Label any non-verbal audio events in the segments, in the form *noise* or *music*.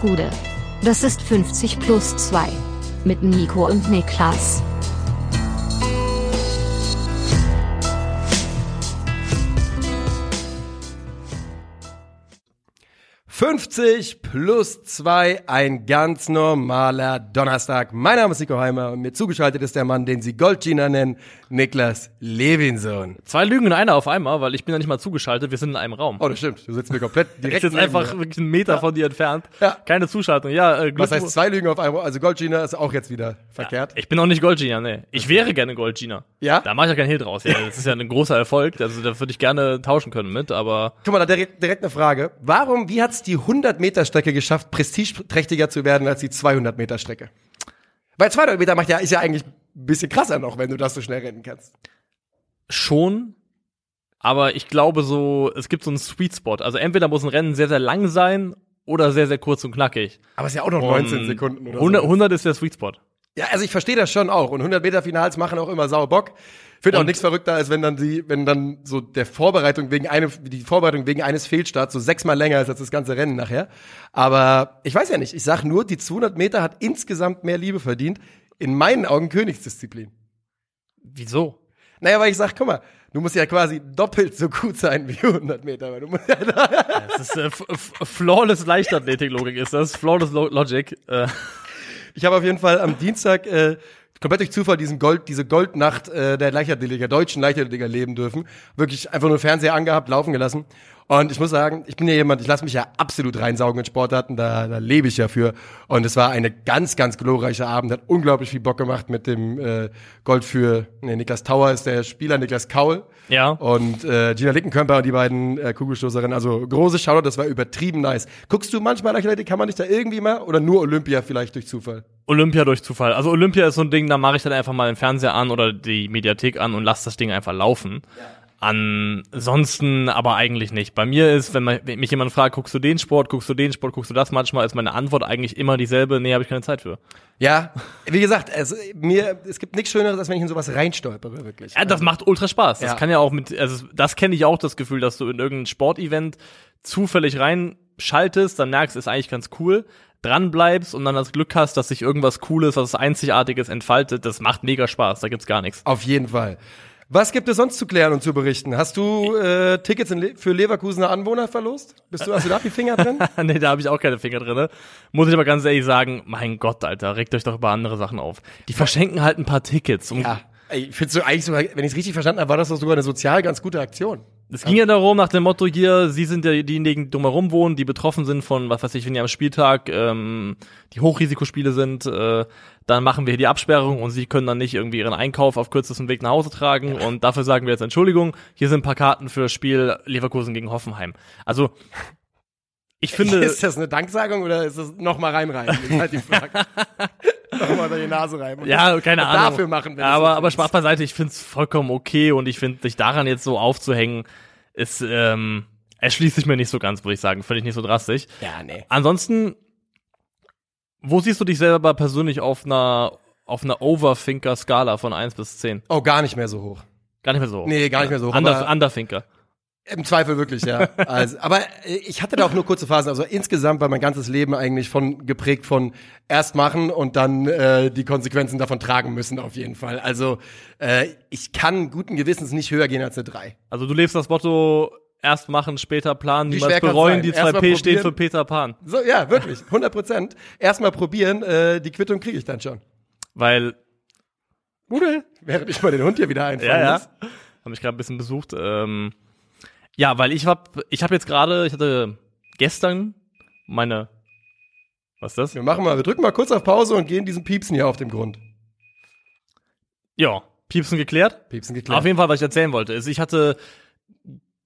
Gude. Das ist 50 plus 2. Mit Nico und Niklas. 50 plus 2, ein ganz normaler Donnerstag. Mein Name ist Nico Heimer und mir zugeschaltet ist der Mann, den Sie Goldgina nennen, Niklas Levinson. Zwei Lügen in einer auf einmal, weil ich bin ja nicht mal zugeschaltet, wir sind in einem Raum. Oh, das stimmt. Du sitzt mir komplett *laughs* direkt Ich sitze einfach wirklich einen Meter von dir entfernt. Ja. Keine Zuschaltung. Ja, äh, Was heißt zwei Lügen auf einmal? Also Goldgina ist auch jetzt wieder verkehrt. Ich bin auch nicht Goldgina, nee. Ich wäre gerne Goldgina. Ja? Da mache ich ja keinen Hehl draus. Ja, das ist ja ein großer Erfolg. Also da würde ich gerne tauschen können mit, aber Guck mal, da direkt, direkt eine Frage. Warum, wie hat's die 100 Meter Strecke geschafft, prestigeträchtiger zu werden als die 200 Meter Strecke? Weil 200 Meter macht ja, ist ja eigentlich bisschen krasser noch, wenn du das so schnell rennen kannst. schon. Aber ich glaube so, es gibt so einen Sweet Spot. Also entweder muss ein Rennen sehr, sehr lang sein oder sehr, sehr kurz und knackig. Aber es ist ja auch noch 19 Und Sekunden oder 100, so. 100 ist der Sweet Spot. Ja, also ich verstehe das schon auch. Und 100 Meter Finals machen auch immer sau Bock. Finde auch nichts verrückter, als wenn dann die, wenn dann so der Vorbereitung wegen einem, die Vorbereitung wegen eines Fehlstarts so sechsmal länger ist als das ganze Rennen nachher. Aber ich weiß ja nicht. Ich sag nur, die 200 Meter hat insgesamt mehr Liebe verdient. In meinen Augen Königsdisziplin. Wieso? Naja, weil ich sag, guck mal, du musst ja quasi doppelt so gut sein wie 100 Meter. Weil du musst ja da Das ist äh, flawless Leichtathletik-Logik ist das. Flawless Lo Logic. Äh, Ich habe auf jeden Fall am Dienstag äh, komplett durch Zufall diesen Gold, diese Goldnacht äh, der Leichtathletiker, deutschen Leichtathletiker leben dürfen. Wirklich einfach nur Fernseher angehabt, laufen gelassen. Und ich muss sagen, ich bin ja jemand, ich lasse mich ja absolut reinsaugen in Sportarten, da, da lebe ich ja für. Und es war eine ganz, ganz glorreiche Abend, hat unglaublich viel Bock gemacht mit dem äh, Gold für, nee, Niklas Tauer ist der Spieler, Niklas Kaul. Ja. Und äh, Gina Lickenkörper und die beiden äh, Kugelstoßerinnen. Also große Shoutout, das war übertrieben nice. Guckst du manchmal Leichtathletik, kann man dich da irgendwie mal? Oder nur Olympia vielleicht durch Zufall? Olympia durch Zufall. Also Olympia ist so ein Ding, da mache ich dann einfach mal den Fernseher an oder die Mediathek an und lass das Ding einfach laufen. Ansonsten aber eigentlich nicht. Bei mir ist, wenn, man, wenn mich jemand fragt, guckst du den Sport, guckst du den Sport, guckst du das, manchmal ist meine Antwort eigentlich immer dieselbe, nee, habe ich keine Zeit für. Ja, wie gesagt, es, mir, es gibt nichts Schöneres, als wenn ich in sowas reinstolpere, wirklich. Ja, das macht ultra Spaß. Das Ja. kann ja auch mit, also das kenne ich auch, das Gefühl, dass du in irgendein Sportevent zufällig reinschaltest, dann merkst, ist eigentlich ganz cool, dran bleibst und dann das Glück hast, dass sich irgendwas Cooles, was Einzigartiges entfaltet, das macht mega Spaß, da gibt's gar nichts. Auf jeden Fall. Was gibt es sonst zu klären und zu berichten? Hast du äh, Tickets Le für Leverkusener Anwohner verlost? Bist du, hast du da die Finger drin? *laughs* nee, da habe ich auch keine Finger drinne. Muss ich aber ganz ehrlich sagen, mein Gott, Alter, regt euch doch über andere Sachen auf. Die verschenken halt ein paar Tickets. Und ja. Ey, findest du eigentlich sogar, wenn ich es richtig verstanden habe, war das doch sogar eine sozial ganz gute Aktion. Es ging ja darum, nach dem Motto hier, sie sind ja diejenigen, die drumherum wohnen, die betroffen sind von, was weiß ich, wenn die am Spieltag ähm, die Hochrisikospiele sind, äh, dann machen wir hier die Absperrung und sie können dann nicht irgendwie ihren Einkauf auf kürzestem Weg nach Hause tragen und dafür sagen wir jetzt Entschuldigung, hier sind ein paar Karten für das Spiel Leverkusen gegen Hoffenheim. Also, ich finde... *laughs* Ist das eine Danksagung oder ist das nochmal reinreiben? Ist halt die Frage. *laughs* die Nase reiben. Ja, keine Ahnung. Dafür machen wir aber, das aber Spaß beiseite, ich find's vollkommen okay und ich finde, sich daran jetzt so aufzuhängen, ist, ähm, erschließt sich mir nicht so ganz, würde ich sagen. Finde ich nicht so drastisch. Ja, nee. Ansonsten, wo siehst du dich selber persönlich auf einer, auf einer Overthinker-Skala von 1 bis 10? Oh, gar nicht mehr so hoch. Gar nicht mehr so. hoch. Nee, gar nicht mehr so hoch. Under, Underthinker. Im Zweifel wirklich, ja. *laughs* Also, aber ich hatte da auch nur kurze Phasen. Also insgesamt war mein ganzes Leben eigentlich von geprägt von erst machen und dann äh, die Konsequenzen davon tragen müssen auf jeden Fall. Also äh, ich kann guten Gewissens nicht höher gehen als eine 3. Also du lebst das Motto, erst machen, später planen, niemals bereuen. Die Erst 2P mal steht für. Peter Pan. So, ja, wirklich, 100 Prozent. Erstmal probieren, äh, die Quittung kriege ich dann schon. Weil, Rudel, während ich mal den Hund hier wieder einfallen ja, ja, muss. habe mich gerade ein bisschen besucht. Ähm, ja, weil ich hab, ich habe jetzt gerade, ich hatte gestern meine, was ist das? Wir machen mal, wir drücken mal kurz auf Pause und gehen diesen Piepsen hier auf dem Grund. Ja, Piepsen geklärt. Piepsen geklärt. Auf jeden Fall, was ich erzählen wollte, ist, ich hatte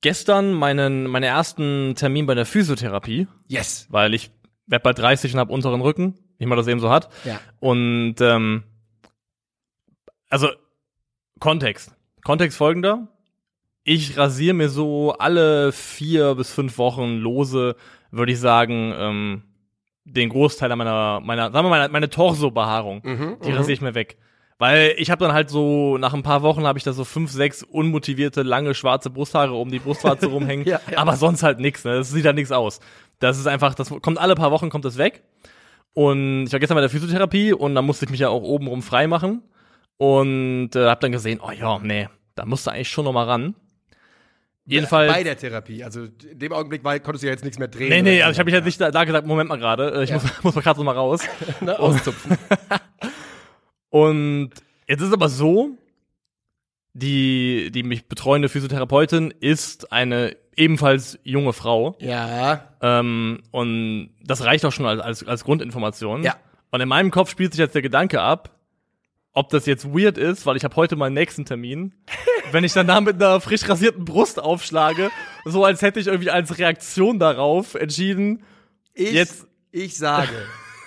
gestern meinen, meinen ersten Termin bei der Physiotherapie, Yes. weil ich werd bei 30 und hab unteren Rücken, wie man das eben so hat. Ja. Und ähm, also Kontext. Kontext folgender. Ich rasiere mir so alle vier bis fünf Wochen lose, würde ich sagen, ähm, den Großteil meiner, meiner, sagen wir mal, meine, meine Torso-Behaarung. Mhm, Die rasiere ich mir weg. Weil ich habe dann halt so, nach ein paar Wochen habe ich da so fünf, sechs unmotivierte, lange, schwarze Brusthaare um die Brustwarze *laughs* rumhängen. Ja, ja. Aber sonst halt nix, ne? Das sieht halt nix aus. Das ist einfach, das kommt alle paar Wochen kommt das weg. Und ich war gestern bei der Physiotherapie und dann musste ich mich ja auch obenrum frei machen. Und äh, hab dann gesehen, oh ja, nee, da musst du eigentlich schon noch mal ran. Jedenfalls. Bei der Therapie. Also in dem Augenblick war, konntest du ja jetzt nichts mehr drehen. Nee, nee, also ich habe mich halt nicht da, da gesagt, Moment mal gerade, äh, ich Ja. muss, *laughs* muss mal gerade so mal raus. Ne, auszupfen. *laughs* Und jetzt ist aber so, die, die mich betreuende Physiotherapeutin ist eine ebenfalls junge Frau. ja. Ähm, und das reicht auch schon als, als, als Grundinformation. Ja. Und in meinem Kopf spielt sich jetzt der Gedanke ab, ob das jetzt weird ist, weil ich habe heute meinen nächsten Termin. wenn ich dann da mit einer frisch rasierten Brust aufschlage, so als hätte ich irgendwie als Reaktion darauf entschieden, Ich, Jetzt- ich sage,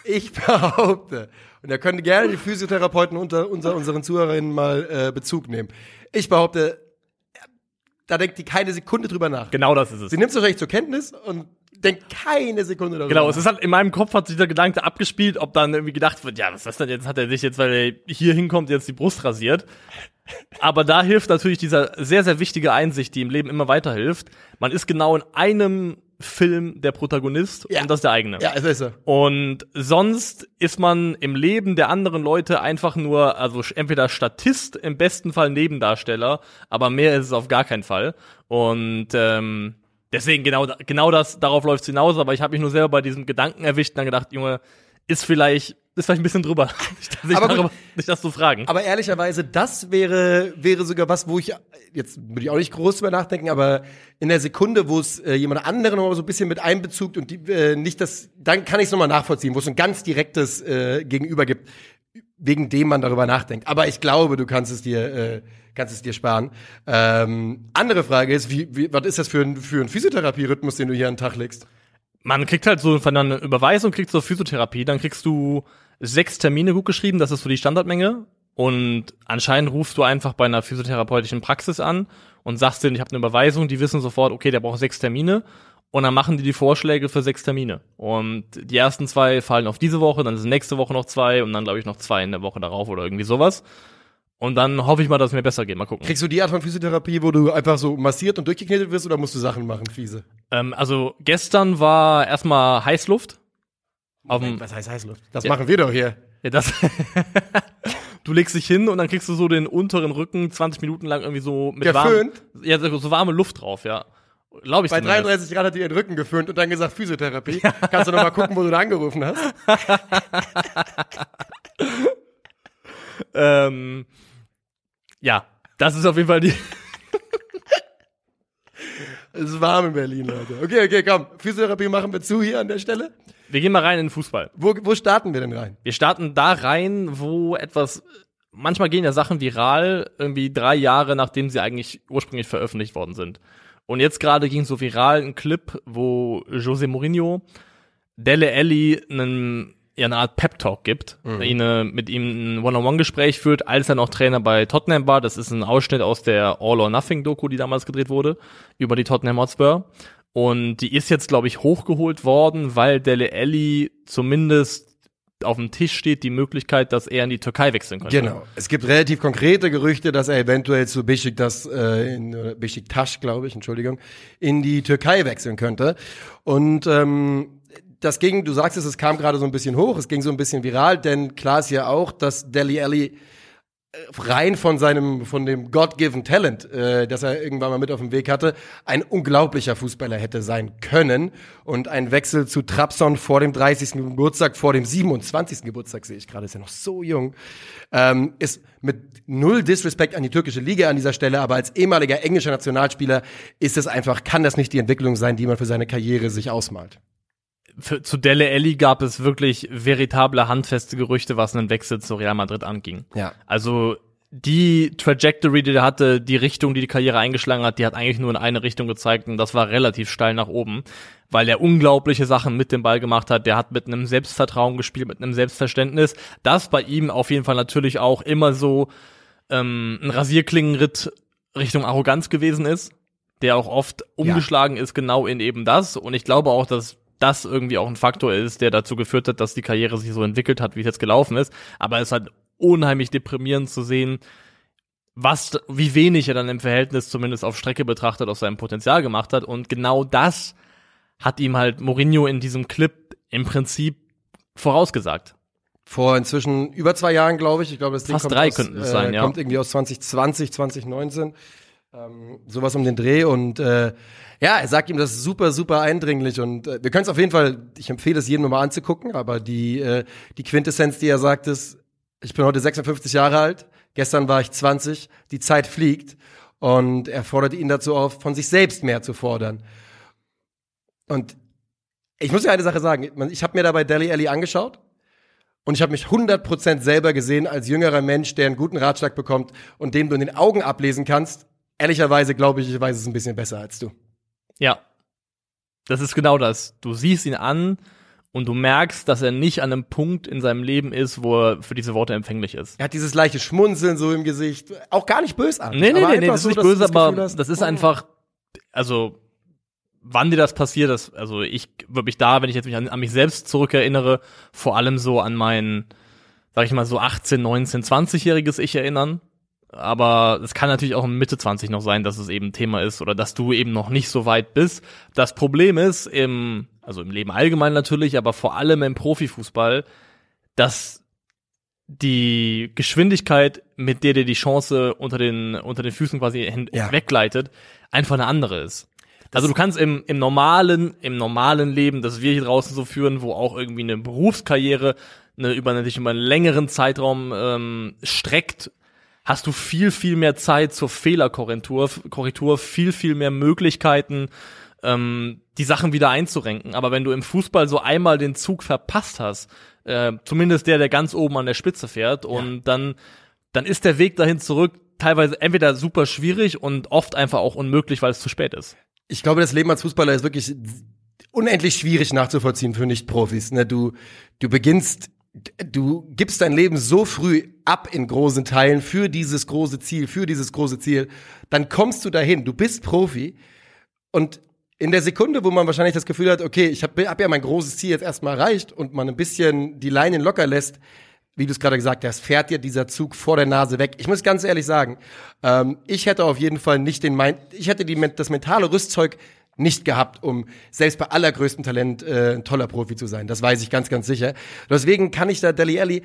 ich behaupte, und da können gerne die Physiotherapeuten unter, unter unseren Zuhörerinnen mal äh, Bezug nehmen. Ich behaupte, da denkt die keine Sekunde drüber nach. genau das ist es. Sie nimmt es wahrscheinlich zur Kenntnis und denkt keine Sekunde darüber Genau, es ist halt in meinem Kopf hat sich der Gedanke abgespielt, ob dann irgendwie gedacht wird, ja, was ist das denn jetzt? Hat er sich jetzt, weil er hier hinkommt, jetzt die Brust rasiert? Aber da hilft natürlich dieser sehr, sehr wichtige Einsicht, die im Leben immer weiterhilft. Man ist genau in einem Film der Protagonist Ja. und das ist der eigene. Ja, es ist so. Und sonst ist man im Leben der anderen Leute einfach nur, also entweder Statist, im besten Fall Nebendarsteller, aber mehr ist es auf gar keinen Fall. Und ähm, deswegen genau, genau das, darauf läuft es hinaus, aber ich habe mich nur selber bei diesem Gedanken erwischt und dann gedacht, Junge, ist vielleicht, ist vielleicht ein bisschen drüber, *laughs* nicht, dass ich Aber darüber, das zu fragen. Aber ehrlicherweise, das wäre, wäre sogar was, wo ich, jetzt würde ich auch nicht groß drüber nachdenken, aber in der Sekunde, wo es äh, jemand anderen noch mal so ein bisschen mit einbezugt und die, äh, nicht das, dann kann ich es nochmal nachvollziehen, wo es ein ganz direktes äh, Gegenüber gibt, wegen dem man darüber nachdenkt. Aber ich glaube, du kannst es dir, äh, kannst es dir sparen. Ähm, andere Frage ist, wie, wie, was ist das für ein, für ein Physiotherapie-Rhythmus, den du hier an den Tag legst? Man kriegt halt so von einer Überweisung, kriegst du Physiotherapie, dann kriegst du sechs Termine gut geschrieben, das ist so die Standardmenge. Und anscheinend rufst du einfach bei einer physiotherapeutischen Praxis an und sagst denen, ich habe eine Überweisung, die wissen sofort, okay, der braucht sechs Termine. Und dann machen die die Vorschläge für sechs Termine. Und die ersten zwei fallen auf diese Woche, dann sind nächste Woche noch zwei und dann glaube ich noch zwei in der Woche darauf oder irgendwie sowas. Und dann hoffe ich mal, dass es mir besser geht. Mal gucken. Kriegst du die Art von Physiotherapie, wo du einfach so massiert und durchgeknetet wirst oder musst du Sachen machen, fiese? Ähm, also gestern war erstmal Heißluft. Auf dem, Was heißt Heißluft? Das Ja. machen wir doch hier. Ja, das. *laughs* du legst dich hin und dann kriegst du so den unteren Rücken 20 Minuten lang irgendwie so mit warm, ja, so warme Luft drauf, ja. Glaube ich Bei zumindest. 33 Grad hat die ihren Rücken geföhnt und dann gesagt Physiotherapie. Kannst du noch mal gucken, wo du da angerufen hast? *laughs* Ähm, ja, das ist auf jeden Fall die. *laughs* Es ist warm in Berlin, Leute. Okay, okay, komm. Physiotherapie machen wir zu hier an der Stelle. Wir gehen mal rein in den Fußball. Wo, wo starten wir denn rein? Wir starten da rein, wo etwas. Manchmal gehen ja Sachen viral, irgendwie drei Jahre nachdem sie eigentlich ursprünglich veröffentlicht worden sind. Und jetzt gerade ging so viral ein Clip, wo Jose Mourinho Dele Alli einen, ja, eine Art Pep-Talk gibt, ihn, äh, mit ihm ein One-on-One-Gespräch führt, als er noch Trainer bei Tottenham war. Das ist ein Ausschnitt aus der All-or-Nothing-Doku, die damals gedreht wurde, über die Tottenham Hotspur. Und die ist jetzt, glaube ich, hochgeholt worden, weil Dele Alli zumindest auf dem Tisch steht die Möglichkeit, dass er in die Türkei wechseln könnte. Genau. Es gibt relativ konkrete Gerüchte, dass er eventuell zu Besiktas, äh, in, Besiktas, glaube ich, Entschuldigung, in die Türkei wechseln könnte. Und ähm, das ging, du sagst es, es kam gerade so ein bisschen hoch, es ging so ein bisschen viral, denn klar ist ja auch, dass Deli Alli rein von seinem, von dem God-given Talent, äh, das er irgendwann mal mit auf dem Weg hatte, ein unglaublicher Fußballer hätte sein können. Und ein Wechsel zu Trabzon vor dem 30. Geburtstag, vor dem 27. Geburtstag, sehe ich gerade, ist ja noch so jung, ähm, ist mit null Disrespect an die türkische Liga an dieser Stelle, aber als ehemaliger englischer Nationalspieler ist es einfach, kann das nicht die Entwicklung sein, die man für seine Karriere sich ausmalt. Für, zu Dele Alli gab es wirklich veritable, handfeste Gerüchte, was einen Wechsel zu Real Madrid anging. Ja. Also die Trajectory, die er hatte, die Richtung, die die Karriere eingeschlagen hat, die hat eigentlich nur in eine Richtung gezeigt und das war relativ steil nach oben, weil er unglaubliche Sachen mit dem Ball gemacht hat. Der hat mit einem Selbstvertrauen gespielt, mit einem Selbstverständnis, das bei ihm auf jeden Fall natürlich auch immer so ähm, ein Rasierklingenritt Richtung Arroganz gewesen ist, der auch oft umgeschlagen ist genau in eben das und ich glaube auch, dass das irgendwie auch ein Faktor ist, der dazu geführt hat, dass die Karriere sich so entwickelt hat, wie es jetzt gelaufen ist. Aber es ist halt unheimlich deprimierend zu sehen, was, wie wenig er dann im Verhältnis zumindest auf Strecke betrachtet aus seinem Potenzial gemacht hat. Und genau das hat ihm halt Mourinho in diesem Clip im Prinzip vorausgesagt. Vor inzwischen über zwei Jahren, glaube ich. Ich glaube, das Ding Fast kommt, drei aus, könnten es äh, sein, ja. kommt irgendwie aus 2020, 2019. Ähm, sowas um den Dreh. Und äh, ja, er sagt ihm das super, super eindringlich. Und äh, wir können es auf jeden Fall, ich empfehle es jedem nochmal anzugucken, aber die, äh, die Quintessenz, die er sagt, ist, ich bin heute 56 Jahre alt, gestern war ich 20, die Zeit fliegt. Und er fordert ihn dazu auf, von sich selbst mehr zu fordern. Und ich muss ja eine Sache sagen, ich habe mir dabei Deli Alli angeschaut und ich habe mich 100% selber gesehen als jüngerer Mensch, der einen guten Ratschlag bekommt und dem du in den Augen ablesen kannst. Ehrlicherweise glaube ich, ich weiß es ein bisschen besser als du. Ja. Das ist genau das. Du siehst ihn an und du merkst, dass er nicht an einem Punkt in seinem Leben ist, wo er für diese Worte empfänglich ist. Er hat dieses leichte Schmunzeln so im Gesicht, auch gar nicht bösartig. Nee, nee, nee, nee, einfach das ist nicht böse, das aber hast, das ist oh. einfach, also, wann dir das passiert, das, also ich würde mich da, wenn ich jetzt mich an, an mich selbst zurückerinnere, vor allem so an mein, sag ich mal, so 18, 19, 20-jähriges Ich erinnern. Aber es kann natürlich auch in Mitte 20 noch sein, dass es eben Thema ist oder dass du eben noch nicht so weit bist. Das Problem ist im, also im Leben allgemein natürlich, aber vor allem im Profifußball, dass die Geschwindigkeit, mit der dir die Chance unter den, unter den Füßen quasi hin, Ja. wegleitet, einfach eine andere ist. Also du kannst im, im normalen, im normalen Leben, das wir hier draußen so führen, wo auch irgendwie eine Berufskarriere eine, über, sich über einen längeren Zeitraum ähm, streckt, hast du viel, viel mehr Zeit zur Fehlerkorrektur, Korrektur, viel, viel mehr Möglichkeiten, ähm, die Sachen wieder einzurenken. Aber wenn du im Fußball so einmal den Zug verpasst hast, äh, zumindest der, der ganz oben an der Spitze fährt, und dann, dann ist der Weg dahin zurück teilweise entweder super schwierig und oft einfach auch unmöglich, weil es zu spät ist. Ich glaube, das Leben als Fußballer ist wirklich unendlich schwierig nachzuvollziehen für Nicht-Profis. Ne? Du, du beginnst, du gibst dein Leben so früh ab in großen Teilen für dieses große Ziel, für dieses große Ziel. Dann kommst du dahin, du bist Profi und in der Sekunde, wo man wahrscheinlich das Gefühl hat, okay, ich habe hab ja mein großes Ziel jetzt erstmal erreicht und man ein bisschen die Leinen locker lässt, wie du es gerade gesagt hast, fährt dir dieser Zug vor der Nase weg. Ich muss ganz ehrlich sagen, ähm, ich hätte auf jeden Fall nicht den, mein ich hätte die, das mentale Rüstzeug nicht gehabt, um selbst bei allergrößtem Talent äh, ein toller Profi zu sein. Das weiß ich ganz, ganz sicher. Deswegen kann ich da Deli Alli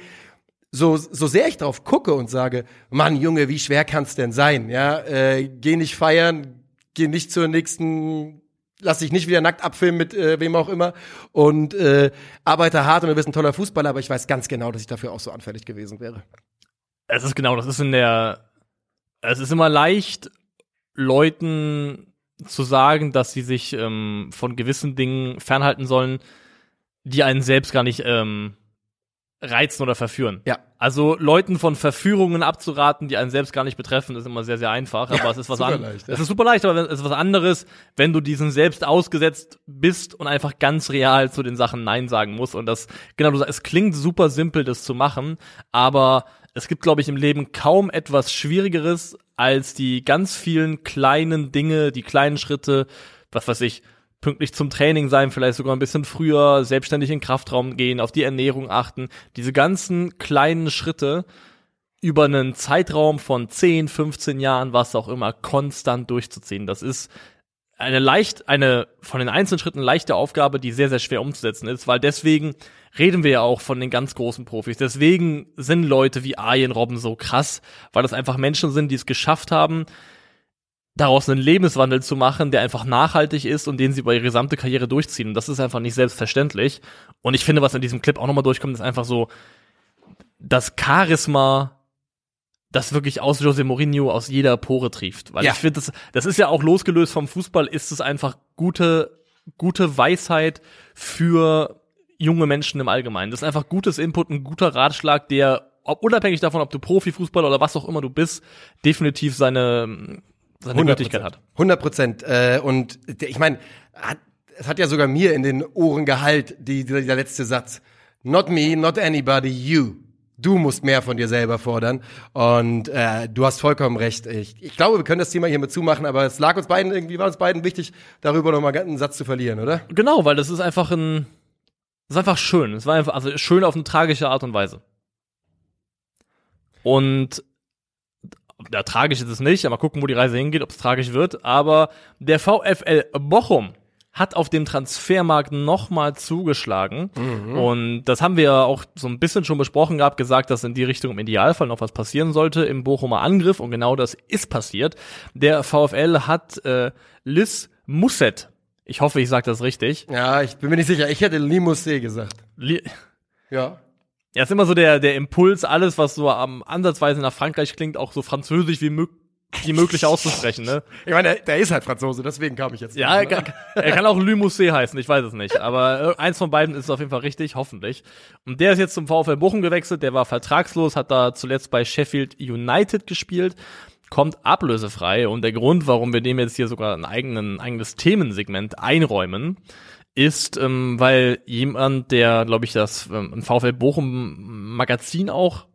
so, so sehr ich drauf gucke und sage, Mann, Junge, wie schwer kann's denn sein? Ja, äh, geh nicht feiern, geh nicht zur nächsten, lass dich nicht wieder nackt abfilmen mit äh, wem auch immer und äh, arbeite hart und du bist ein toller Fußballer, aber ich weiß ganz genau, dass ich dafür auch so anfällig gewesen wäre. Es ist genau, das ist in der, es ist immer leicht, Leuten zu sagen, dass sie sich ähm, von gewissen Dingen fernhalten sollen, die einen selbst gar nicht ähm, reizen oder verführen. Ja. Also Leuten von Verführungen abzuraten, die einen selbst gar nicht betreffen, ist immer sehr, sehr einfach. Aber es ist was anderes. ja. Es ist super leicht, aber es ist was anderes, wenn du diesen selbst ausgesetzt bist und einfach ganz real zu den Sachen Nein sagen musst. Und das, genau, du sagst, es klingt super simpel, das zu machen, aber es gibt, glaube ich, im Leben kaum etwas Schwierigeres als die ganz vielen kleinen Dinge, die kleinen Schritte, was weiß ich, pünktlich zum Training sein, vielleicht sogar ein bisschen früher, selbstständig in den Kraftraum gehen, auf die Ernährung achten. Diese ganzen kleinen Schritte über einen Zeitraum von 10, 15 Jahren, was auch immer, konstant durchzuziehen. Das ist eine leicht, eine von den einzelnen Schritten leichte Aufgabe, die sehr, sehr schwer umzusetzen ist, weil deswegen reden wir ja auch von den ganz großen Profis. Deswegen sind Leute wie Arjen Robben so krass, weil das einfach Menschen sind, die es geschafft haben, daraus einen Lebenswandel zu machen, der einfach nachhaltig ist und den sie über ihre gesamte Karriere durchziehen. Und das ist einfach nicht selbstverständlich. Und ich finde, was in diesem Clip auch nochmal durchkommt, ist einfach so das Charisma, das wirklich aus Jose Mourinho aus jeder Pore trieft. Weil Ja. ich finde, das, das ist ja auch losgelöst vom Fußball, ist es einfach gute, gute Weisheit für junge Menschen im Allgemeinen. Das ist einfach gutes Input, ein guter Ratschlag, der ob, unabhängig davon, ob du Profifußballer oder was auch immer du bist, definitiv seine, seine Gültigkeit hat. 100 Prozent. Äh, und der, ich meine, es hat ja sogar mir in den Ohren geheilt, die, dieser, letzte Satz. Not me, not anybody, you. Du musst mehr von dir selber fordern. Und äh, du hast vollkommen recht. Ich, ich glaube, wir können das Thema hier mit zumachen, aber es lag uns beiden, irgendwie war uns beiden wichtig, darüber nochmal einen Satz zu verlieren, oder? Genau, weil das ist einfach ein, das ist einfach schön. Es war einfach, also schön auf eine tragische Art und Weise. Und ja, tragisch ist es nicht, aber gucken, wo die Reise hingeht, ob es tragisch wird. Aber der VfL Bochum hat auf dem Transfermarkt nochmal zugeschlagen. Mhm. Und das haben wir ja auch so ein bisschen schon besprochen gehabt, gesagt, dass in die Richtung im Idealfall noch was passieren sollte im Bochumer Angriff. Und genau das ist passiert. Der VfL hat äh, Liz Musset, ich hoffe, ich sage das richtig. Ja, ich bin mir nicht sicher. Ich hätte Limousin gesagt. Li Ja. ja, ist immer so der, der Impuls, alles, was so am ansatzweise nach Frankreich klingt, auch so französisch wie, mö wie möglich auszusprechen, ne? *laughs* Ich meine, der, der ist halt Franzose, deswegen kam ich jetzt. Ja, er drauf, kann, er kann auch Limousin heißen, ich weiß es nicht. Aber äh, eins von beiden ist auf jeden Fall richtig, hoffentlich. Und der ist jetzt zum VfL Bochum gewechselt, der war vertragslos, hat da zuletzt bei Sheffield United gespielt, kommt ablösefrei. Und der Grund, warum wir dem jetzt hier sogar ein eigenen, eigenes Themensegment einräumen, ist, ähm, weil jemand, der, glaube ich, das ähm, VfL Bochum Magazin auch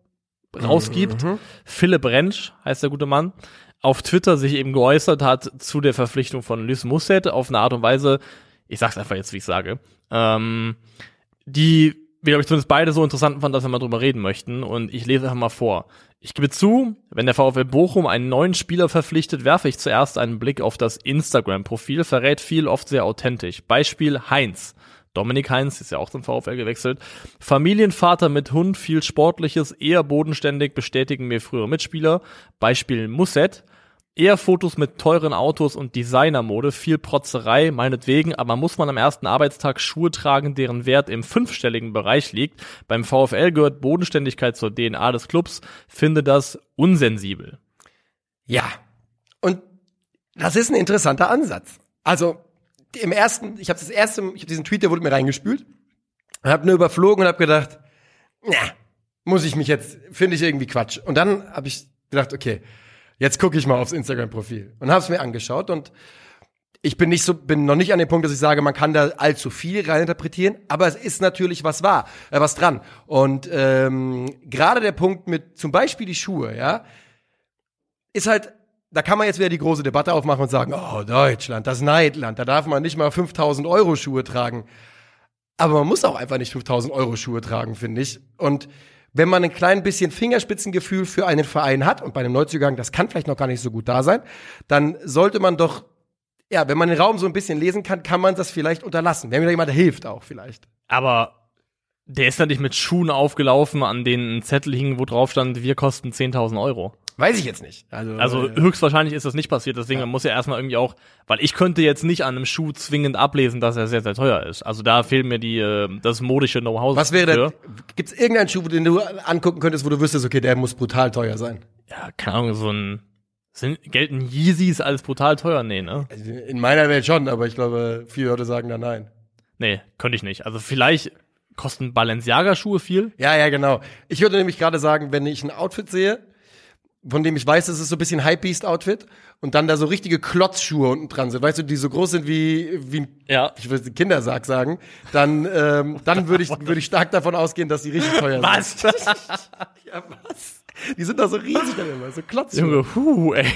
rausgibt, Philipp Rentsch heißt der gute Mann, auf Twitter sich eben geäußert hat zu der Verpflichtung von Lys Musset auf eine Art und Weise, ich sag's einfach jetzt, wie ich sage, ähm, die wir, glaube ich, zumindest beide so interessant fanden, dass wir mal drüber reden möchten. Und ich lese einfach mal vor. Ich gebe zu, wenn der VfL Bochum einen neuen Spieler verpflichtet, werfe ich zuerst einen Blick auf das Instagram-Profil, verrät viel, oft sehr authentisch. Beispiel Heinz. Dominik Heinz ist ja auch zum VfL gewechselt. Familienvater mit Hund, viel Sportliches, eher bodenständig, bestätigen mir frühere Mitspieler. Beispiel Musset. Eher Fotos mit teuren Autos und Designermode, viel Protzerei, meinetwegen, aber muss man am ersten Arbeitstag Schuhe tragen, deren Wert im fünfstelligen Bereich liegt? Beim VfL gehört Bodenständigkeit zur DNA des Clubs, finde das unsensibel. Ja. Und das ist ein interessanter Ansatz. Also im ersten, ich habe das erste, ich habe diesen Tweet, der wurde mir reingespült, habe nur überflogen und habe gedacht, na, muss ich mich jetzt, finde ich irgendwie Quatsch. Und dann habe ich gedacht, okay, jetzt gucke ich mal aufs Instagram-Profil und habe es mir angeschaut und ich bin nicht so, bin noch nicht an dem Punkt, dass ich sage, man kann da allzu viel reininterpretieren, aber es ist natürlich was wahr, äh, was dran. Und ähm, gerade der Punkt mit zum Beispiel die Schuhe, ja, ist halt, da kann man jetzt wieder die große Debatte aufmachen und sagen, oh, Deutschland, das Neidland, da darf man nicht mal 5000 Euro Schuhe tragen. Aber man muss auch einfach nicht 5000 Euro Schuhe tragen, finde ich. Und wenn man ein klein bisschen Fingerspitzengefühl für einen Verein hat, und bei einem Neuzugang, das kann vielleicht noch gar nicht so gut da sein, dann sollte man doch, ja, wenn man den Raum so ein bisschen lesen kann, kann man das vielleicht unterlassen. Wenn mir da jemand hilft auch vielleicht. Aber der ist ja nicht mit Schuhen aufgelaufen, an denen ein Zettel hing, wo drauf stand, wir kosten 10.000 Euro. Weiß ich jetzt nicht. Also, Also äh, höchstwahrscheinlich ist das nicht passiert, deswegen man muss ja erstmal irgendwie auch, weil ich könnte jetzt nicht an einem Schuh zwingend ablesen, dass er sehr, sehr teuer ist. Also da fehlt mir die, äh, das modische Know-how. was wäre denn, gibt's irgendeinen Schuh, den du angucken könntest, wo du wüsstest, okay, der muss brutal teuer sein? Ja, keine Ahnung, so ein, sind, gelten Yeezys als brutal teuer? Nee, ne? Also in meiner Welt schon, aber ich glaube, viele Leute sagen da nein. Nee, könnte ich nicht. Also vielleicht kosten Balenciaga-Schuhe viel. Ja, ja, genau. Ich würde nämlich gerade sagen, wenn ich ein Outfit sehe, von dem ich weiß, es ist so ein bisschen Hypebeast-Outfit und dann da so richtige Klotzschuhe unten dran sind, weißt du, die so groß sind wie, wie ein, Ja. ich würde Kindersarg sagen, dann, ähm, dann würde ich, würde ich stark davon ausgehen, dass die richtig teuer Was? sind. *laughs* Ja, was? Die sind doch so riesig dann immer, so Klotzschuhe. Junge, huh, ey.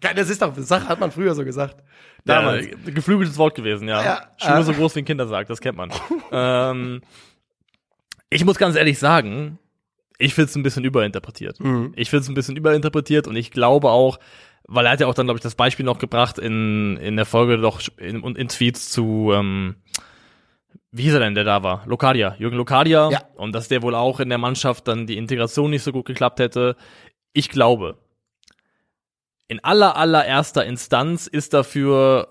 Das ist doch, das hat man früher so gesagt. Damals. Ja, geflügeltes Wort gewesen, ja. Ja, Schuhe äh. so groß wie ein Kindersarg, das kennt man. ähm, ich muss ganz ehrlich sagen, ich finde es ein bisschen überinterpretiert. Mhm. Ich finde es ein bisschen überinterpretiert und ich glaube auch, weil er hat ja auch dann, glaube ich, das Beispiel noch gebracht in, in der Folge doch in, in Tweets zu, ähm, wie hieß er denn, der da war? Lokadia, Jürgen Lokadia. Ja. Und dass der wohl auch in der Mannschaft dann die Integration nicht so gut geklappt hätte. Ich glaube, in aller, allererster Instanz ist dafür,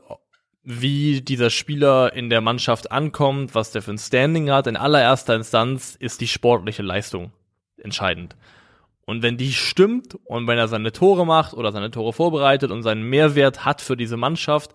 wie dieser Spieler in der Mannschaft ankommt, was der für ein Standing hat. In allererster Instanz ist die sportliche Leistung entscheidend. Und wenn die stimmt und wenn er seine Tore macht oder seine Tore vorbereitet und seinen Mehrwert hat für diese Mannschaft,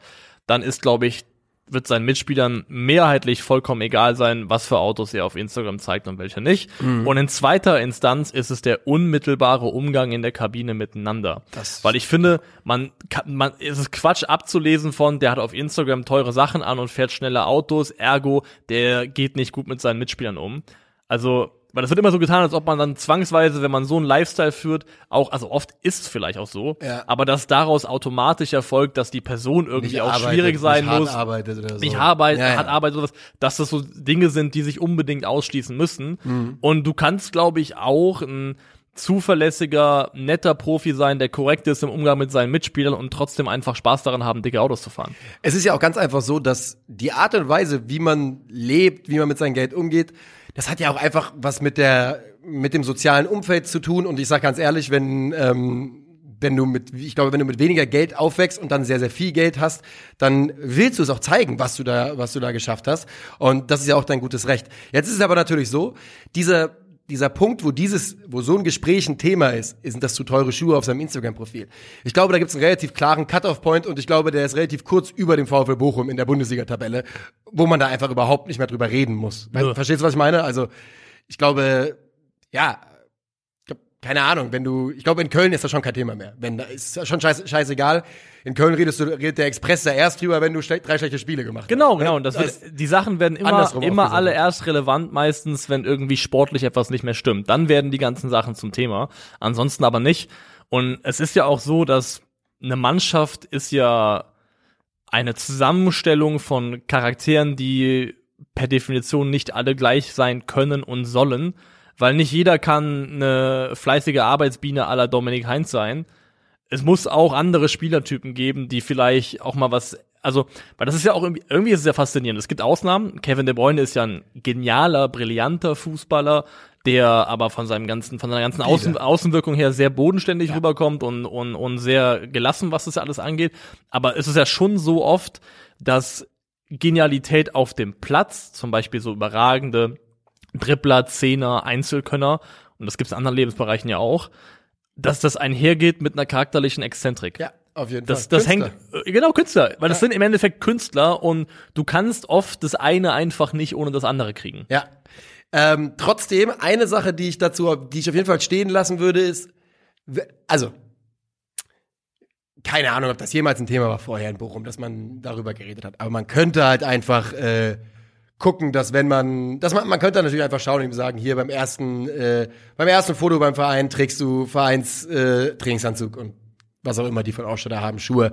dann ist, glaube ich, wird seinen Mitspielern mehrheitlich vollkommen egal sein, was für Autos er auf Instagram zeigt und welche nicht. Und in zweiter Instanz ist es der unmittelbare Umgang in der Kabine miteinander. Das- Weil ich finde, man kann, man, es ist Quatsch abzulesen von, der hat auf Instagram teure Sachen an und fährt schnelle Autos, ergo, der geht nicht gut mit seinen Mitspielern um. Also, weil das wird immer so getan, als ob man dann zwangsweise, wenn man so einen Lifestyle führt, auch, also oft ist es vielleicht auch so, Ja. aber dass daraus automatisch erfolgt, dass die Person irgendwie Nicht auch arbeitet, schwierig sein nicht muss, arbeitet oder so. nicht arbeitet, Ja, ja. hat Arbeit sowas, dass das so Dinge sind, die sich unbedingt ausschließen müssen. Mhm. Und du kannst, glaube ich, auch ein zuverlässiger, netter Profi sein, der korrekt ist im Umgang mit seinen Mitspielern und trotzdem einfach Spaß daran haben, dicke Autos zu fahren. Es ist ja auch ganz einfach so, dass die Art und Weise, wie man lebt, wie man mit seinem Geld umgeht, das hat ja auch einfach was mit der mit dem sozialen Umfeld zu tun. Und ich sage ganz ehrlich, wenn ähm, wenn du mit, ich glaube, wenn du mit weniger Geld aufwächst und dann sehr, sehr viel Geld hast, dann willst du es auch zeigen, was du da, was du da geschafft hast. Und das ist ja auch dein gutes Recht. Jetzt ist es aber natürlich so, dieser, dieser Punkt, wo dieses, wo so ein Gespräch ein Thema ist, sind das zu teure Schuhe auf seinem Instagram-Profil. Ich glaube, da gibt es einen relativ klaren Cut-off-Point und ich glaube, der ist relativ kurz über dem VfL Bochum in der Bundesliga-Tabelle, wo man da einfach überhaupt nicht mehr drüber reden muss. Ja. Verstehst du, was ich meine? Also, ich glaube, ja, ich glaub, keine Ahnung, wenn du, ich glaube, in Köln ist das schon kein Thema mehr. Wenn da ist das schon scheiß, scheißegal. In Köln redest du, redet der Express da erst drüber, wenn du schle drei schlechte Spiele gemacht Genau, hast. genau. Und das wird, die Sachen werden immer, immer alle erst relevant, meistens, wenn irgendwie sportlich etwas nicht mehr stimmt. Dann werden die ganzen Sachen zum Thema. Ansonsten aber nicht. Und es ist ja auch so, dass eine Mannschaft ist ja eine Zusammenstellung von Charakteren, die per Definition nicht alle gleich sein können und sollen, weil nicht jeder kann eine fleißige Arbeitsbiene aller Dominik Heinz sein. Es muss auch andere Spielertypen geben, die vielleicht auch mal was, also, weil das ist ja auch irgendwie, irgendwie ist es ja faszinierend. Es gibt Ausnahmen. Kevin De Bruyne ist ja ein genialer, brillanter Fußballer, der aber von seinem ganzen, von seiner ganzen Außen, Außenwirkung her sehr bodenständig rüberkommt und, und, und sehr gelassen, was das alles angeht. Aber es ist ja schon so oft, dass Genialität auf dem Platz, zum Beispiel so überragende Dribbler, Zehner, Einzelkönner, und das gibt es in anderen Lebensbereichen ja auch, dass das einhergeht mit einer charakterlichen Exzentrik. Ja, auf jeden Das, Fall. das hängt, Künstler. äh, genau, Künstler, weil das sind im Endeffekt Künstler und du kannst oft das eine einfach nicht ohne das andere kriegen. Ja. Ähm, trotzdem, eine Sache, die ich dazu, die ich auf jeden Fall stehen lassen würde, ist, also, keine Ahnung, ob das jemals ein Thema war vorher in Bochum, dass man darüber geredet hat. Aber man könnte halt einfach äh, gucken, dass wenn man, dass man, man könnte natürlich einfach schauen und ihm sagen, hier beim ersten, äh, beim ersten Foto beim Verein trägst du Vereins äh, Trainingsanzug und was auch immer die von Ausstatter haben, Schuhe.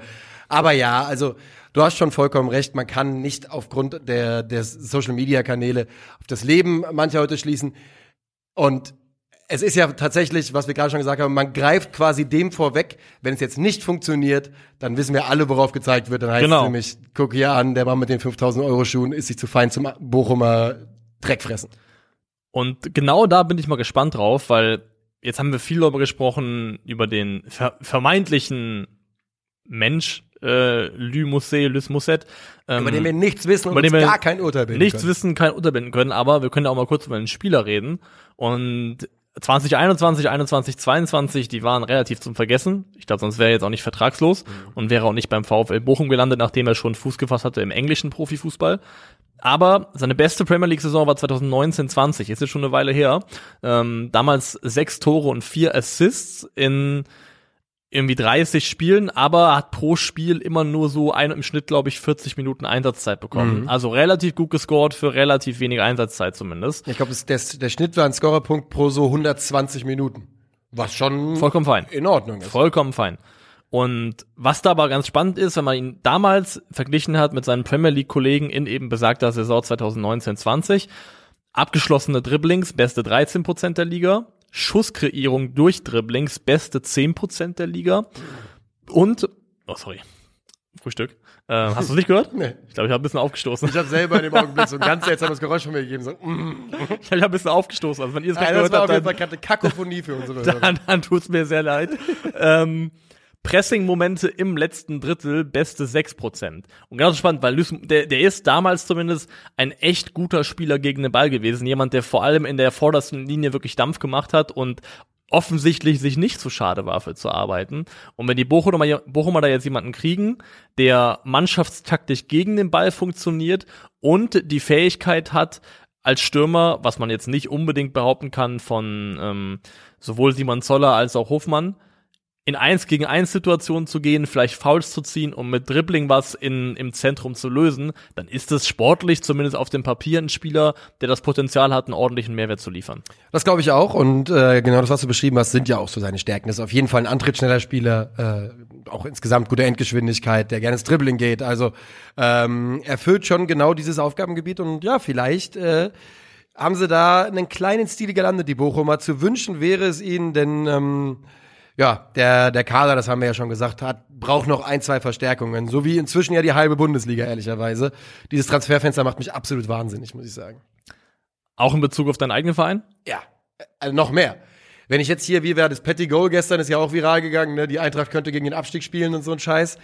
Aber ja, also du hast schon vollkommen recht, man kann nicht aufgrund der, der Social Media Kanäle auf das Leben mancher heute schließen. Und es ist ja tatsächlich, was wir gerade schon gesagt haben, man greift quasi dem vorweg, wenn es jetzt nicht funktioniert, dann wissen wir alle, worauf gezeigt wird. Dann heißt Genau. es nämlich, guck hier an, der Mann mit den 5000 Euro Schuhen ist sich zu fein zum Bochumer Dreckfressen. Und genau da bin ich mal gespannt drauf, weil jetzt haben wir viel darüber gesprochen, über den ver vermeintlichen Mensch, äh, Lü Musset, Lys Musset. Ähm, Über den wir nichts wissen und über den wir gar kein Urteil bilden nichts können. wissen, kein unterbinden können, aber wir können ja auch mal kurz über den Spieler reden. Und 2021, 21, 22, die waren relativ zum Vergessen. Ich glaube, sonst wäre er jetzt auch nicht vertragslos und wäre auch nicht beim VfL Bochum gelandet, nachdem er schon Fuß gefasst hatte im englischen Profifußball. Aber seine beste Premier League-Saison war 2019-20, ist jetzt schon eine Weile her. Ähm, damals sechs Tore und vier Assists in irgendwie 30 Spielen, aber hat pro Spiel immer nur so ein, im Schnitt, glaube ich, 40 Minuten Einsatzzeit bekommen. Also relativ gut gescored für relativ wenig Einsatzzeit zumindest. Ich glaube, der, der Schnitt war ein Scorerpunkt pro so 120 Minuten. Was schon Vollkommen fein. in Ordnung ist. Vollkommen fein. Und was da aber ganz spannend ist, wenn man ihn damals verglichen hat mit seinen Premier League-Kollegen in eben besagter Saison 2019-20, abgeschlossene Dribblings, beste 13% der Liga, Schusskreierung durch Dribblings, beste 10% der Liga und, oh sorry, Frühstück. Äh, hast du es nicht gehört? Nee. Ich glaube, ich habe ein bisschen aufgestoßen. Ich habe selber in dem Augenblick so ein *laughs* ganz seltsames Geräusch von mir gegeben. So, mm. Ich habe ein bisschen aufgestoßen. Also wenn ihr es ja, gerade das gehört war auf habt, jeden dann, Fall Kakophonie für unsere *laughs* Hörer. dann, dann tut's mir sehr leid. ähm, Pressing-Momente im letzten Drittel, beste 6%. Und ganz spannend, weil Lys, der, der ist damals zumindest ein echt guter Spieler gegen den Ball gewesen. Jemand, der vor allem in der vordersten Linie wirklich Dampf gemacht hat und offensichtlich sich nicht zu schade war, für zu arbeiten. Und wenn die Bochumer, Bochumer da jetzt jemanden kriegen, der mannschaftstaktisch gegen den Ball funktioniert und die Fähigkeit hat, als Stürmer, was man jetzt nicht unbedingt behaupten kann von ähm, sowohl Simon Zoller als auch Hofmann, in eins gegen eins Situationen zu gehen, vielleicht Fouls zu ziehen, um mit Dribbling was in, im Zentrum zu lösen, dann ist es sportlich, zumindest auf dem Papier, ein Spieler, der das Potenzial hat, einen ordentlichen Mehrwert zu liefern. Das glaube ich auch. Und äh, genau das, was du beschrieben hast, sind ja auch so seine Stärken. Das ist auf jeden Fall ein antrittsschneller Spieler, äh, auch insgesamt gute Endgeschwindigkeit, der gerne ins Dribbling geht. Also ähm, erfüllt schon genau dieses Aufgabengebiet. Und ja, vielleicht äh, haben sie da einen kleinen Stil gelandet, die Bochumer. Zu wünschen wäre es ihnen, denn ähm, ja, der, der Kader, das haben wir ja schon gesagt, hat, braucht noch ein, zwei Verstärkungen. So wie inzwischen ja die halbe Bundesliga, ehrlicherweise. Dieses Transferfenster macht mich absolut wahnsinnig, muss ich sagen. Auch in Bezug auf deinen eigenen Verein? Ja, also noch mehr. Wenn ich jetzt hier, wie wäre das Petty Goal gestern, ist ja auch viral gegangen, ne? Die Eintracht könnte gegen den Abstieg spielen und so ein Scheiß.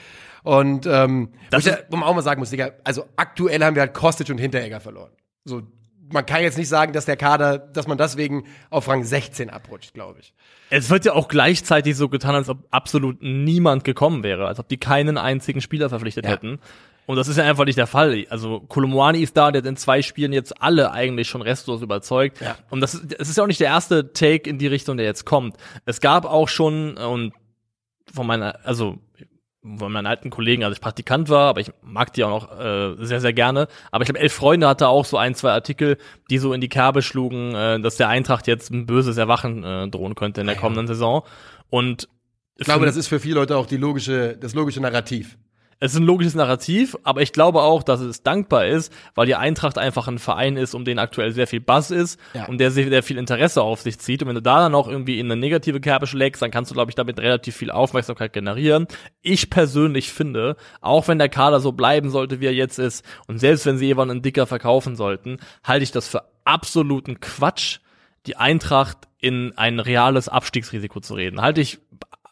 Und ähm, Das wo, ich ja, wo man auch mal sagen muss, Digga, also aktuell haben wir halt Kostic und Hinteregger verloren. So, man kann jetzt nicht sagen, dass der Kader, dass man deswegen auf Rang 16 abrutscht, glaube ich. Es wird ja auch gleichzeitig so getan, als ob absolut niemand gekommen wäre, als ob die keinen einzigen Spieler verpflichtet Ja. hätten. Und das ist ja einfach nicht der Fall. Also Kolumwani ist da, der hat in zwei Spielen jetzt alle eigentlich schon restlos überzeugt. Ja. Und das, ist- es ist ja auch nicht der erste Take in die Richtung, der jetzt kommt. Es gab auch schon, äh, und von meiner, also von meinen alten Kollegen, als ich Praktikant war, aber ich mag die auch noch äh, sehr, sehr gerne. Aber ich glaube, Elf Freunde hatte auch so ein, zwei Artikel, die so in die Kerbe schlugen, äh, dass der Eintracht jetzt ein böses Erwachen äh, drohen könnte in der Ja. kommenden Saison. Und Ich glaube, das ist für viele Leute auch die logische, das logische Narrativ. Es ist ein logisches Narrativ, aber ich glaube auch, dass es dankbar ist, weil die Eintracht einfach ein Verein ist, um den aktuell sehr viel Buzz ist Ja. und der sehr, sehr viel Interesse auf sich zieht. Und wenn du da dann auch irgendwie in eine negative Kerbe schlägst, dann kannst du, glaube ich, damit relativ viel Aufmerksamkeit generieren. Ich persönlich finde, auch wenn der Kader so bleiben sollte, wie er jetzt ist, und selbst wenn sie jemanden einen Dicker verkaufen sollten, halte ich das für absoluten Quatsch, die Eintracht in ein reales Abstiegsrisiko zu reden. Halte ich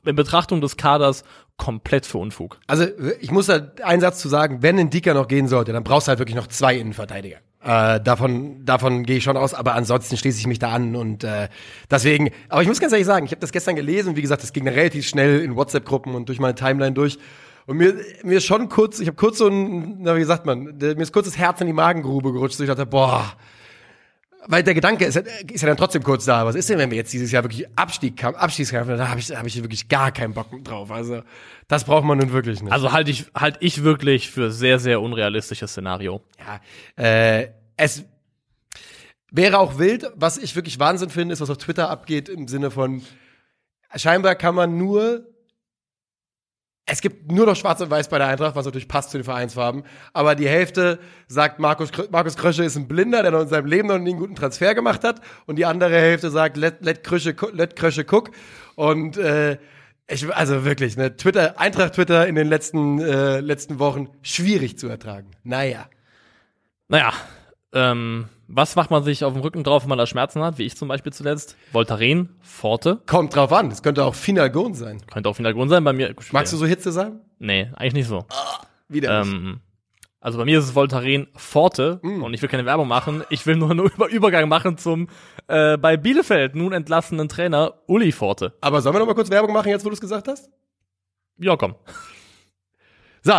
in Betrachtung des Kaders komplett für Unfug. Also ich muss da einen Satz zu sagen, wenn ein Dicker noch gehen sollte, dann brauchst du halt wirklich noch zwei Innenverteidiger. Äh, davon davon gehe ich schon aus, aber ansonsten schließe ich mich da an und äh, deswegen, aber ich muss ganz ehrlich sagen, ich habe das gestern gelesen wie gesagt, das ging relativ schnell in WhatsApp-Gruppen und durch meine Timeline durch. Und mir, mir ist schon kurz, ich habe kurz so ein, na, wie sagt man, mir ist kurz das Herz in die Magengrube gerutscht. Ich dachte, boah, weil der Gedanke ist, ja- ist ja dann trotzdem kurz da. Was ist denn, wenn wir jetzt dieses Jahr wirklich Abstieg, Abstiegskampf, da habe ich, da hab ich wirklich gar keinen Bock drauf. Also das braucht man nun wirklich nicht. Also halte ich, halt ich wirklich für sehr, sehr unrealistisches Szenario. Ja, äh, es wäre auch wild. Was ich wirklich Wahnsinn finde, ist, was auf Twitter abgeht im Sinne von, scheinbar kann man nur, es gibt nur noch Schwarz und Weiß bei der Eintracht, was natürlich passt zu den Vereinsfarben. Aber die Hälfte sagt, Markus, Markus Krösche ist ein Blinder, der noch in seinem Leben noch nie einen guten Transfer gemacht hat. Und die andere Hälfte sagt, let, let, Krösche, let Krösche guck. Und äh, ich, also wirklich, ne, Twitter, Eintracht-Twitter in den letzten, äh, letzten Wochen schwierig zu ertragen. Naja. Naja, ähm, was macht man sich auf dem Rücken drauf, wenn man da Schmerzen hat, wie ich zum Beispiel zuletzt? Voltaren, Forte, Kommt drauf an. Es könnte auch Finalgon sein. könnte auch Hintergrund sein bei mir. Magst du so Hitze sagen? Nee, eigentlich nicht so. Wieder nicht. Ähm, also bei mir ist es Voltaren Forte Mm. und ich will keine Werbung machen. Ich will nur einen Über Übergang machen zum äh, bei Bielefeld nun entlassenen Trainer Uli Forte. Aber sollen wir noch mal kurz Werbung machen, jetzt wo du es gesagt hast? Ja, komm. So,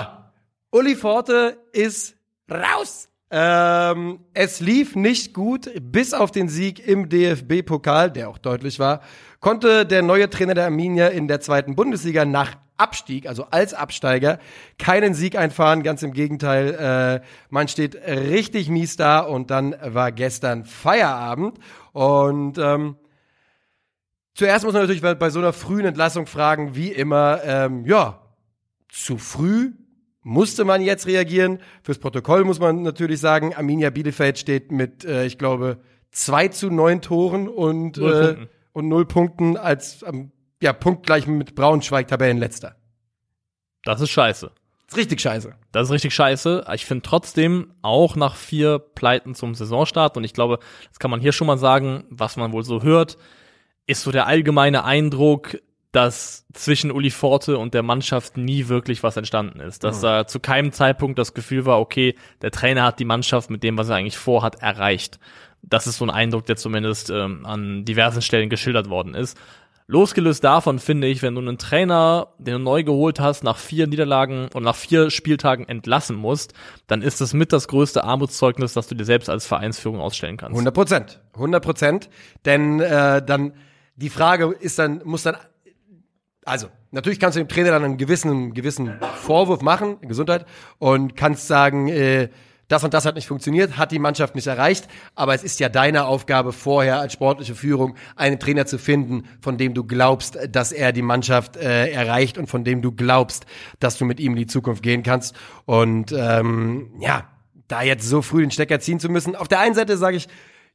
Uli Forte ist raus. Ähm, es lief nicht gut, bis auf den Sieg im DFB-Pokal, der auch deutlich war, konnte der neue Trainer der Arminia in der zweiten Bundesliga nach Abstieg, also als Absteiger, keinen Sieg einfahren. Ganz im Gegenteil, äh, man steht richtig mies da und dann war gestern Feierabend und ähm, Zuerst muss man natürlich bei so einer frühen Entlassung fragen, wie immer, ähm, ja, zu früh musste man jetzt reagieren. Fürs Protokoll muss man natürlich sagen, Arminia Bielefeld steht mit, äh, ich glaube, 2 zu 9 Toren und, Null äh, Punkten. und 0 Punkten als ähm, ja, punktgleich mit Braunschweig Tabellenletzter. Das ist scheiße. ist richtig scheiße. Das ist richtig scheiße. Ich finde trotzdem, auch nach vier Pleiten zum Saisonstart, und ich glaube, das kann man hier schon mal sagen, was man wohl so hört, ist so der allgemeine Eindruck, dass zwischen Uli Forte und der Mannschaft nie wirklich was entstanden ist. Dass da zu keinem Zeitpunkt das Gefühl war, okay, der Trainer hat die Mannschaft mit dem, was er eigentlich vorhat, erreicht. Das ist so ein Eindruck, der zumindest ähm, an diversen Stellen geschildert worden ist. Losgelöst davon finde ich, wenn du einen Trainer, den du neu geholt hast, nach vier Niederlagen und nach vier Spieltagen entlassen musst, dann ist das mit das größte Armutszeugnis, das du dir selbst als Vereinsführung ausstellen kannst. 100 Prozent. 100 Prozent. Denn äh, dann, die Frage ist dann, muss dann, also, natürlich kannst du dem Trainer dann einen gewissen, gewissen Vorwurf machen, Gesundheit, und kannst sagen, äh, das und das hat nicht funktioniert, hat die Mannschaft nicht erreicht, aber es ist ja deine Aufgabe vorher als sportliche Führung, einen Trainer zu finden, von dem du glaubst, dass er die Mannschaft äh, erreicht und von dem du glaubst, dass du mit ihm in die Zukunft gehen kannst. Und ähm, ja, da jetzt so früh den Stecker ziehen zu müssen. Auf der einen Seite sage ich,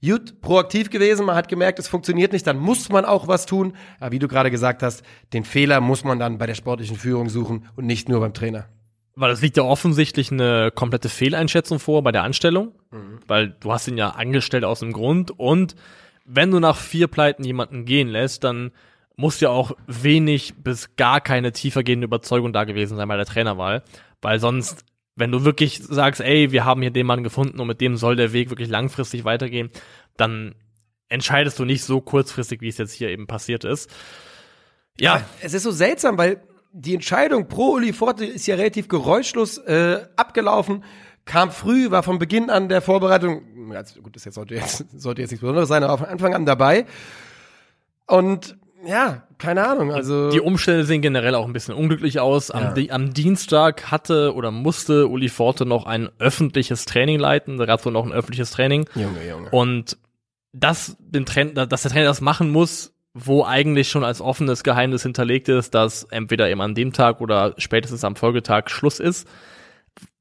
gut proaktiv gewesen, man hat gemerkt, es funktioniert nicht, dann muss man auch was tun. Aber wie du gerade gesagt hast, den Fehler muss man dann bei der sportlichen Führung suchen und nicht nur beim Trainer. Weil es liegt ja offensichtlich eine komplette Fehleinschätzung vor bei der Anstellung, mhm. weil du hast ihn ja angestellt aus dem Grund und wenn du nach vier Pleiten jemanden gehen lässt, dann muss ja auch wenig bis gar keine tiefergehende Überzeugung da gewesen sein bei der Trainerwahl, weil sonst, wenn du wirklich sagst, ey, wir haben hier den Mann gefunden und mit dem soll der Weg wirklich langfristig weitergehen, dann entscheidest du nicht so kurzfristig, wie es jetzt hier eben passiert ist. Ja, es ist so seltsam, weil die Entscheidung pro Uli Forte ist ja relativ geräuschlos äh, abgelaufen kam früh, war von Beginn an der Vorbereitung, gut, das jetzt sollte jetzt, sollte jetzt nichts Besonderes sein, aber von Anfang an dabei. Und ja, keine Ahnung. Also die Umstände sehen generell auch ein bisschen unglücklich aus. Am, ja. am Dienstag hatte oder musste Uli Forte noch ein öffentliches Training leiten. Da gab es wohl noch ein öffentliches Training. Junge, Junge. Und das, den Trainer, dass der Trainer das machen muss, wo eigentlich schon als offenes Geheimnis hinterlegt ist, dass entweder eben an dem Tag oder spätestens am Folgetag Schluss ist,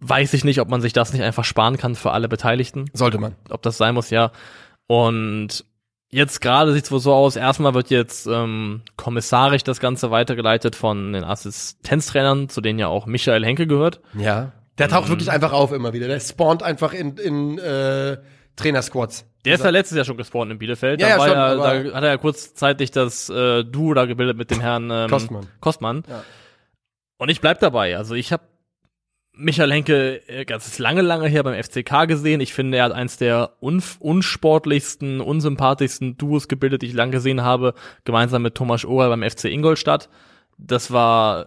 weiß ich nicht, ob man sich das nicht einfach sparen kann für alle Beteiligten. Sollte man. Ob das sein muss, ja. Und Jetzt gerade sieht es wohl so aus, erstmal wird jetzt ähm, kommissarisch das Ganze weitergeleitet von den Assistenztrainern, zu denen ja auch Michael Henke gehört. Ja. Der taucht ähm, wirklich einfach auf immer wieder. Der spawnt einfach in, in äh, Trainersquads. Der ist ja letztes Jahr schon gespawnt in Bielefeld. Ja, da, ja, schon, ja, da hat er ja kurzzeitig das äh, Duo da gebildet mit dem Herrn ähm, Kostmann. Kostmann. Ja. Und ich bleib dabei. Also ich habe Michael Henke äh, ganz lange, lange her beim FCK gesehen. Ich finde, er hat eins der unsportlichsten, unsympathischsten Duos gebildet, die ich lang gesehen habe, gemeinsam mit Thomas Ohr beim FC Ingolstadt. Das war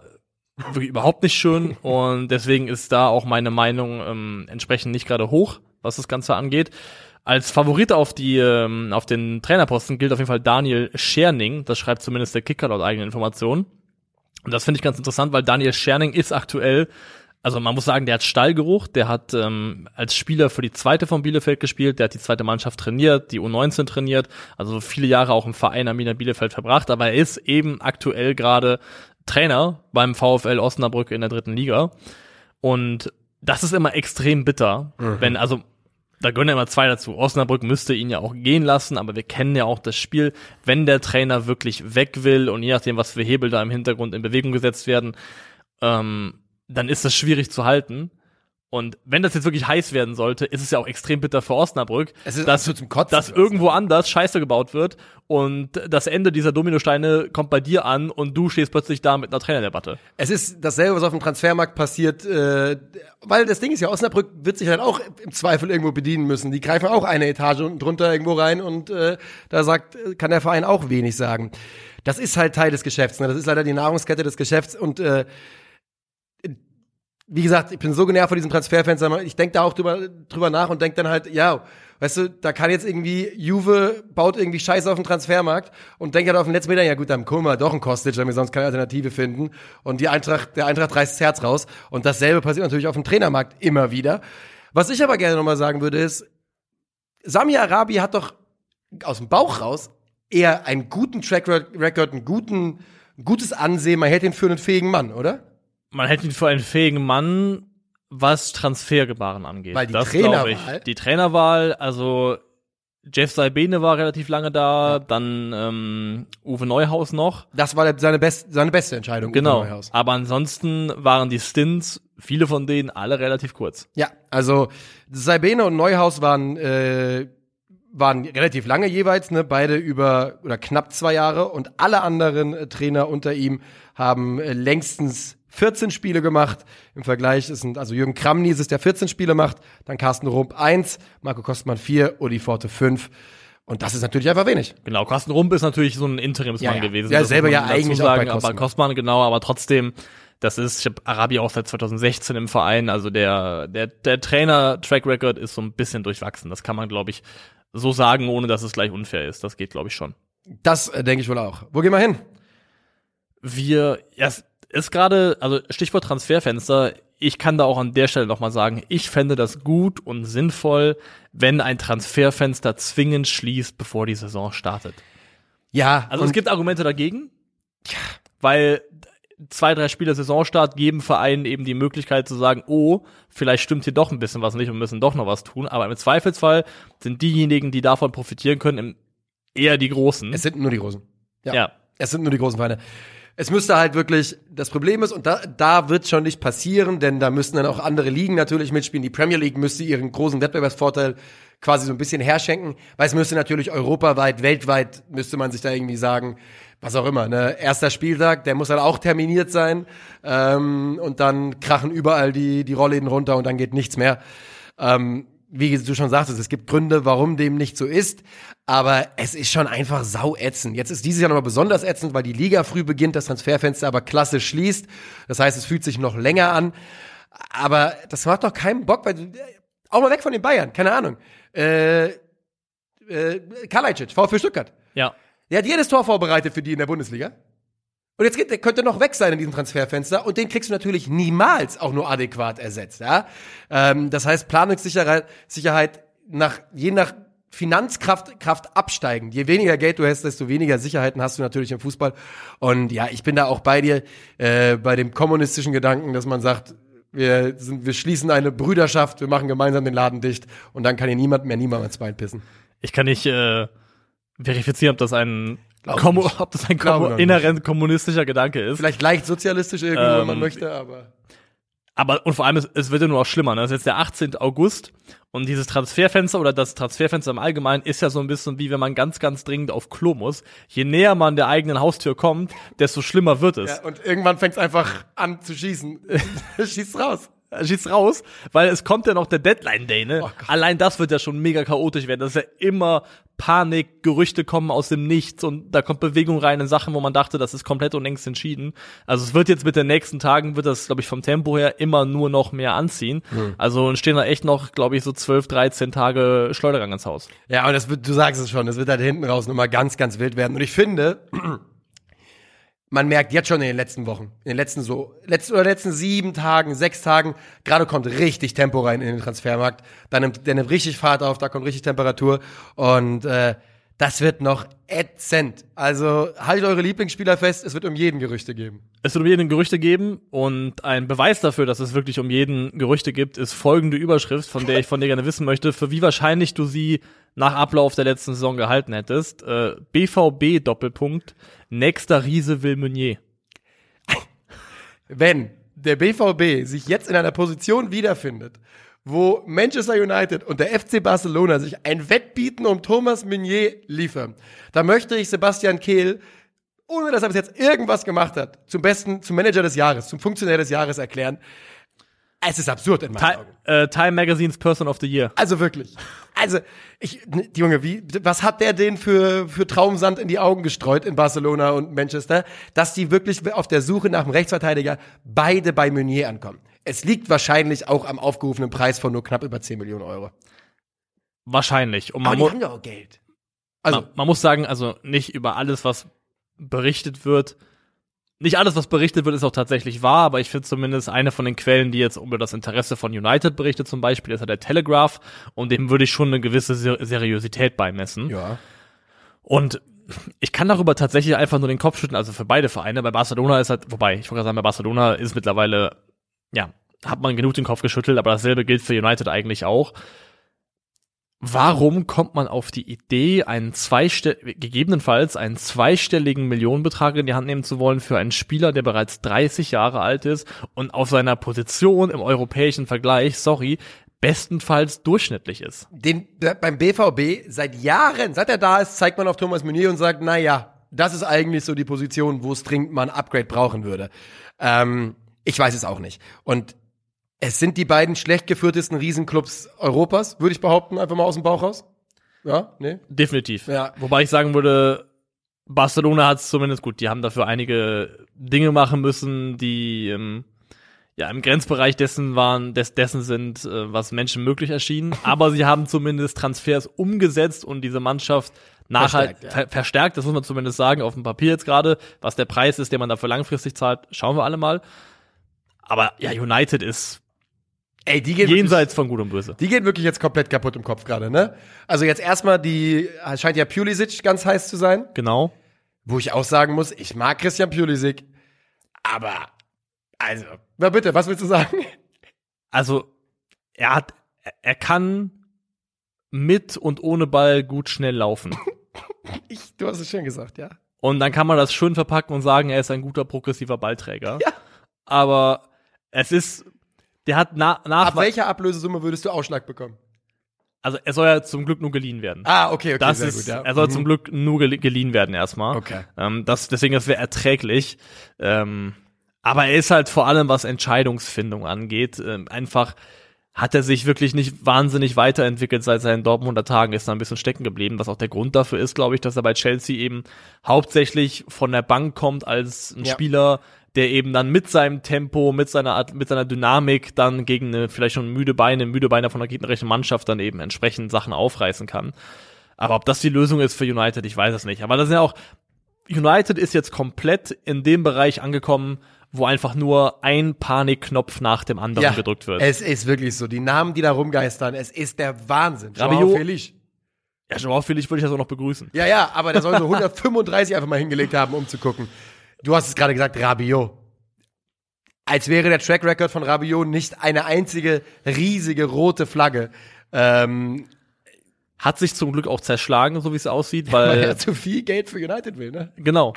wirklich überhaupt nicht schön *laughs* und deswegen ist da auch meine Meinung ähm, entsprechend nicht gerade hoch, was das Ganze angeht. Als Favorit auf die ähm, auf den Trainerposten gilt auf jeden Fall Daniel Scherning. Das schreibt zumindest der Kicker laut eigenen Informationen. Und das finde ich ganz interessant, weil Daniel Scherning ist aktuell also man muss sagen, der hat Stallgeruch, der hat ähm, als Spieler für die zweite von Bielefeld gespielt, der hat die zweite Mannschaft trainiert, die U19 trainiert, also viele Jahre auch im Verein Amina Bielefeld verbracht, aber er ist eben aktuell gerade Trainer beim VfL Osnabrück in der dritten Liga. Und das ist immer extrem bitter, mhm. wenn, also da gehören ja immer zwei dazu. Osnabrück müsste ihn ja auch gehen lassen, aber wir kennen ja auch das Spiel, wenn der Trainer wirklich weg will und je nachdem, was für Hebel da im Hintergrund in Bewegung gesetzt werden, ähm, dann ist das schwierig zu halten. Und wenn das jetzt wirklich heiß werden sollte, ist es ja auch extrem bitter für Osnabrück, dass, dass irgendwo anders Scheiße gebaut wird und das Ende dieser Dominosteine kommt bei dir an und du stehst plötzlich da mit einer Trainerdebatte. Es ist dasselbe, was auf dem Transfermarkt passiert, äh, weil das Ding ist ja, Osnabrück wird sich halt auch im Zweifel irgendwo bedienen müssen. Die greifen auch eine Etage unten drunter irgendwo rein und äh, da sagt, kann der Verein auch wenig sagen. Das ist halt Teil des Geschäfts, ne? das ist leider die Nahrungskette des Geschäfts und äh, wie gesagt, ich bin so genervt von diesem Transferfenster. Ich denke da auch drüber, drüber nach und denke dann halt, ja, weißt du, da kann jetzt irgendwie Juve baut irgendwie Scheiße auf den Transfermarkt und denkt halt auf den letzten Meter, ja gut, dann gucken wir doch einen Kostic, wenn wir sonst keine Alternative finden. Und die Eintracht, der Eintracht reißt das Herz raus. Und dasselbe passiert natürlich auf dem Trainermarkt immer wieder. Was ich aber gerne nochmal sagen würde, ist, Sami Arabi hat doch aus dem Bauch raus eher einen guten Track Record, einen guten, ein gutes Ansehen. Man hält ihn für einen fähigen Mann, oder? Man hält ihn für einen fähigen Mann, was Transfergebaren angeht. Weil die das Trainerwahl. Ich. Die Trainerwahl, also Jeff Saibene war relativ lange da, ja. dann ähm, Uwe Neuhaus noch. Das war seine, best, seine beste Entscheidung. Genau. Aber ansonsten waren die Stints, viele von denen, alle relativ kurz. Ja, also Saibene und Neuhaus waren äh, waren relativ lange jeweils, ne, beide über oder knapp zwei Jahre und alle anderen äh, Trainer unter ihm haben äh, längstens 14 Spiele gemacht. Im Vergleich sind also Jürgen Kramnies ist der 14 Spiele macht, dann Carsten Rump 1, Marco Kostmann 4, Uli Forte 5. Und das ist natürlich einfach wenig. Genau, Carsten Rump ist natürlich so ein Interimsmann ja, ja. gewesen. Ja, selber ja eigentlich sagen, auch bei Kostmann. Aber Kostmann, genau, aber trotzdem, das ist, ich habe Arabi auch seit 2016 im Verein, also der, der, der Trainer-Track Record ist so ein bisschen durchwachsen. Das kann man, glaube ich, so sagen, ohne dass es gleich unfair ist. Das geht, glaube ich, schon. Das äh, denke ich wohl auch. Wo gehen wir hin? Wir, erst, ist gerade, also Stichwort Transferfenster, ich kann da auch an der Stelle nochmal sagen, ich fände das gut und sinnvoll, wenn ein Transferfenster zwingend schließt, bevor die Saison startet. Ja. Also es gibt Argumente dagegen, ja. weil zwei, drei Spiele Saisonstart geben Vereinen eben die Möglichkeit zu sagen, oh, vielleicht stimmt hier doch ein bisschen was nicht und müssen doch noch was tun. Aber im Zweifelsfall sind diejenigen, die davon profitieren können, eher die Großen. Es sind nur die Großen. ja. Es sind nur die großen Vereine. Es müsste halt wirklich, das Problem ist, und da, da wird schon nicht passieren, denn da müssten dann auch andere Ligen natürlich mitspielen. Die Premier League müsste ihren großen Wettbewerbsvorteil quasi so ein bisschen herschenken, weil es müsste natürlich europaweit, weltweit, müsste man sich da irgendwie sagen, was auch immer, ne? Erster Spieltag, der muss dann auch terminiert sein ähm, und dann krachen überall die, die Rollläden runter und dann geht nichts mehr. Ähm, wie du schon sagtest, es gibt Gründe, warum dem nicht so ist, aber es ist schon einfach sau ätzend. Jetzt ist dieses Jahr nochmal besonders ätzend, weil die Liga früh beginnt, das Transferfenster aber klasse schließt. Das heißt, es fühlt sich noch länger an. Aber das macht doch keinen Bock, weil auch mal weg von den Bayern, keine Ahnung. Äh, äh, Kalajdzic, VfB Stuttgart. Ja. Der hat jedes Tor vorbereitet für die in der Bundesliga. Und jetzt geht, der könnte noch weg sein in diesem Transferfenster und den kriegst du natürlich niemals auch nur adäquat ersetzt. Ja? Ähm, das heißt, Planungssicherheit Sicherheit nach, je nach Finanzkraft Kraft absteigen. Je weniger Geld du hast, desto weniger Sicherheiten hast du natürlich im Fußball. Und ja, ich bin da auch bei dir, äh, bei dem kommunistischen Gedanken, dass man sagt, wir, sind, wir schließen eine Brüderschaft, wir machen gemeinsam den Laden dicht und dann kann hier niemand mehr niemand ins Bein pissen. Ich kann nicht äh, verifizieren, ob das ein Glaub Kommu nicht. ob das ein Kommu noch inhärent kommunistischer Gedanke ist. Vielleicht leicht sozialistisch irgendwo, wenn man Ähm, möchte, aber. Aber und vor allem, es, es wird ja nur auch schlimmer. Ne? Es ist jetzt der 18. August und dieses Transferfenster oder das Transferfenster im Allgemeinen ist ja so ein bisschen wie wenn man ganz, ganz dringend auf Klo muss. Je näher man der eigenen Haustür kommt, desto schlimmer wird es. Ja, und irgendwann fängt es einfach an zu schießen. *laughs* Schießt raus. Schießt raus, weil es kommt ja noch der Deadline Day, ne? Oh. Allein das wird ja schon mega chaotisch werden. Das ist ja immer Panik, Gerüchte kommen aus dem Nichts und da kommt Bewegung rein in Sachen, wo man dachte, das ist komplett und längst entschieden. Also es wird jetzt mit den nächsten Tagen, wird das, glaube ich, vom Tempo her immer nur noch mehr anziehen. Hm. Also entstehen da echt noch, glaube ich, so 12, 13 Tage Schleudergang ins Haus. Ja, und das wird, du sagst es schon, das wird halt hinten raus nochmal ganz, ganz wild werden. Und ich finde, man merkt jetzt schon in den letzten Wochen, in den letzten so, letzten oder letzten sieben Tagen, sechs Tagen, gerade kommt richtig Tempo rein in den Transfermarkt. Da nimmt, der nimmt richtig Fahrt auf, da kommt richtig Temperatur. Und äh, das wird noch ätzend. Also haltet eure Lieblingsspieler fest, es wird um jeden Gerüchte geben. Es wird um jeden Gerüchte geben und ein Beweis dafür, dass es wirklich um jeden Gerüchte gibt, ist folgende Überschrift, von der ich von dir gerne wissen möchte, für wie wahrscheinlich du sie nach Ablauf der letzten Saison gehalten hättest. Äh, BVB Doppelpunkt, nächster Riese will Meunier. *laughs* wenn der BVB sich jetzt in einer Position wiederfindet, wo Manchester United und der FC Barcelona sich ein Wettbieten um Thomas Meunier liefern, da möchte ich Sebastian Kehl, ohne dass er bis jetzt irgendwas gemacht hat, zum besten, zum Manager des Jahres, zum Funktionär des Jahres erklären. Es ist absurd in meinen Ti Augen. äh, Time Magazines Person of the Year. Also wirklich. Also, ich, ne, Junge, wie, was hat der den für, für Traumsand in die Augen gestreut in Barcelona und Manchester, dass die wirklich auf der Suche nach einem Rechtsverteidiger beide bei Meunier ankommen? Es liegt wahrscheinlich auch am aufgerufenen Preis von nur knapp über 10 Millionen Euro. Wahrscheinlich. Und Aber man, die mu haben ja auch Geld. Also, man, man muss sagen, also nicht über alles, was berichtet wird. Nicht alles, was berichtet wird, ist auch tatsächlich wahr, aber ich finde zumindest eine von den Quellen, die jetzt über das Interesse von United berichtet zum Beispiel, ist ja der Telegraph und dem würde ich schon eine gewisse Ser Seriosität beimessen. ja. Und ich kann darüber tatsächlich einfach nur den Kopf schütteln, also für beide Vereine. Bei Barcelona ist halt, wobei, ich wollte gerade sagen, bei Barcelona ist mittlerweile, ja, hat man genug den Kopf geschüttelt, aber dasselbe gilt für United eigentlich auch. Warum kommt man auf die Idee, einen zweistell gegebenenfalls einen zweistelligen Millionenbetrag in die Hand nehmen zu wollen für einen Spieler, der bereits 30 Jahre alt ist und auf seiner Position im europäischen Vergleich, sorry, bestenfalls durchschnittlich ist? Den, beim BVB seit Jahren, seit er da ist, zeigt man auf Thomas Meunier und sagt, na ja, das ist eigentlich so die Position, wo es dringend mal ein Upgrade brauchen würde. Ähm, ich weiß es auch nicht. Und es sind die beiden schlecht geführtesten Riesenclubs Europas, würde ich behaupten, einfach mal aus dem Bauch raus. Ja, nee. Definitiv. Ja. Wobei ich sagen würde, Barcelona hat es zumindest gut. Die haben dafür einige Dinge machen müssen, die ähm, ja im Grenzbereich dessen waren, des, dessen sind, äh, was Menschen möglich erschien. *laughs* Aber sie haben zumindest Transfers umgesetzt und diese Mannschaft nachhaltig Verstärkt, ja. ver verstärkt. Das muss man zumindest sagen auf dem Papier jetzt gerade. Was der Preis ist, den man dafür langfristig zahlt, schauen wir alle mal. Aber ja, United ist Ey, die gehen wirklich- jenseits von Gut und Böse. Die geht wirklich jetzt komplett kaputt im Kopf gerade, ne? Also jetzt erstmal die, scheint ja Pulisic ganz heiß zu sein, Genau. wo ich auch sagen muss, ich mag Christian Pulisic, Aber, also, na bitte, was willst du sagen? Also, er hat, er kann mit und ohne Ball gut schnell laufen. *laughs* Ich, du hast es schön gesagt, ja. Und dann kann man das schön verpacken und sagen, er ist ein guter progressiver Ballträger. Ja. Aber es ist, der hat na, nach, Ab welcher Ablösesumme würdest du Ausschlag bekommen? also er soll ja zum Glück nur geliehen werden. Ah, okay, okay, das sehr ist, gut, ja. er soll Mhm. zum Glück nur gel- geliehen werden erstmal. Okay. Ähm, das, deswegen, das wäre erträglich. Ähm, aber er ist halt vor allem, was Entscheidungsfindung angeht, ähm, einfach hat er sich wirklich nicht wahnsinnig weiterentwickelt seit seinen Dortmunder Tagen, ist da ein bisschen stecken geblieben, was auch der Grund dafür ist, glaube ich, dass er bei Chelsea eben hauptsächlich von der Bank kommt als ein Ja. Spieler, der eben dann mit seinem Tempo, mit seiner Art, mit seiner Dynamik dann gegen eine vielleicht schon müde Beine, müde Beine von der gegnerischen Mannschaft dann eben entsprechend Sachen aufreißen kann. Aber ob das die Lösung ist für United, ich weiß es nicht. Aber das sind ja auch, United ist jetzt komplett in dem Bereich angekommen, wo einfach nur ein Panikknopf nach dem anderen gedrückt wird. Es ist wirklich so. Die Namen, die da rumgeistern, es ist der Wahnsinn. Rabiot- ja, Joao Felix würde ich das auch noch begrüßen. Ja, ja, aber der soll so *laughs* 135 einfach mal hingelegt haben, um zu gucken. Du hast es gerade gesagt, Rabiot. Als wäre der Track Record von Rabiot nicht eine einzige riesige rote Flagge. Ähm, Hat sich zum Glück auch zerschlagen, so wie es aussieht, weil weil, er zu viel Geld für United will, ne? genau.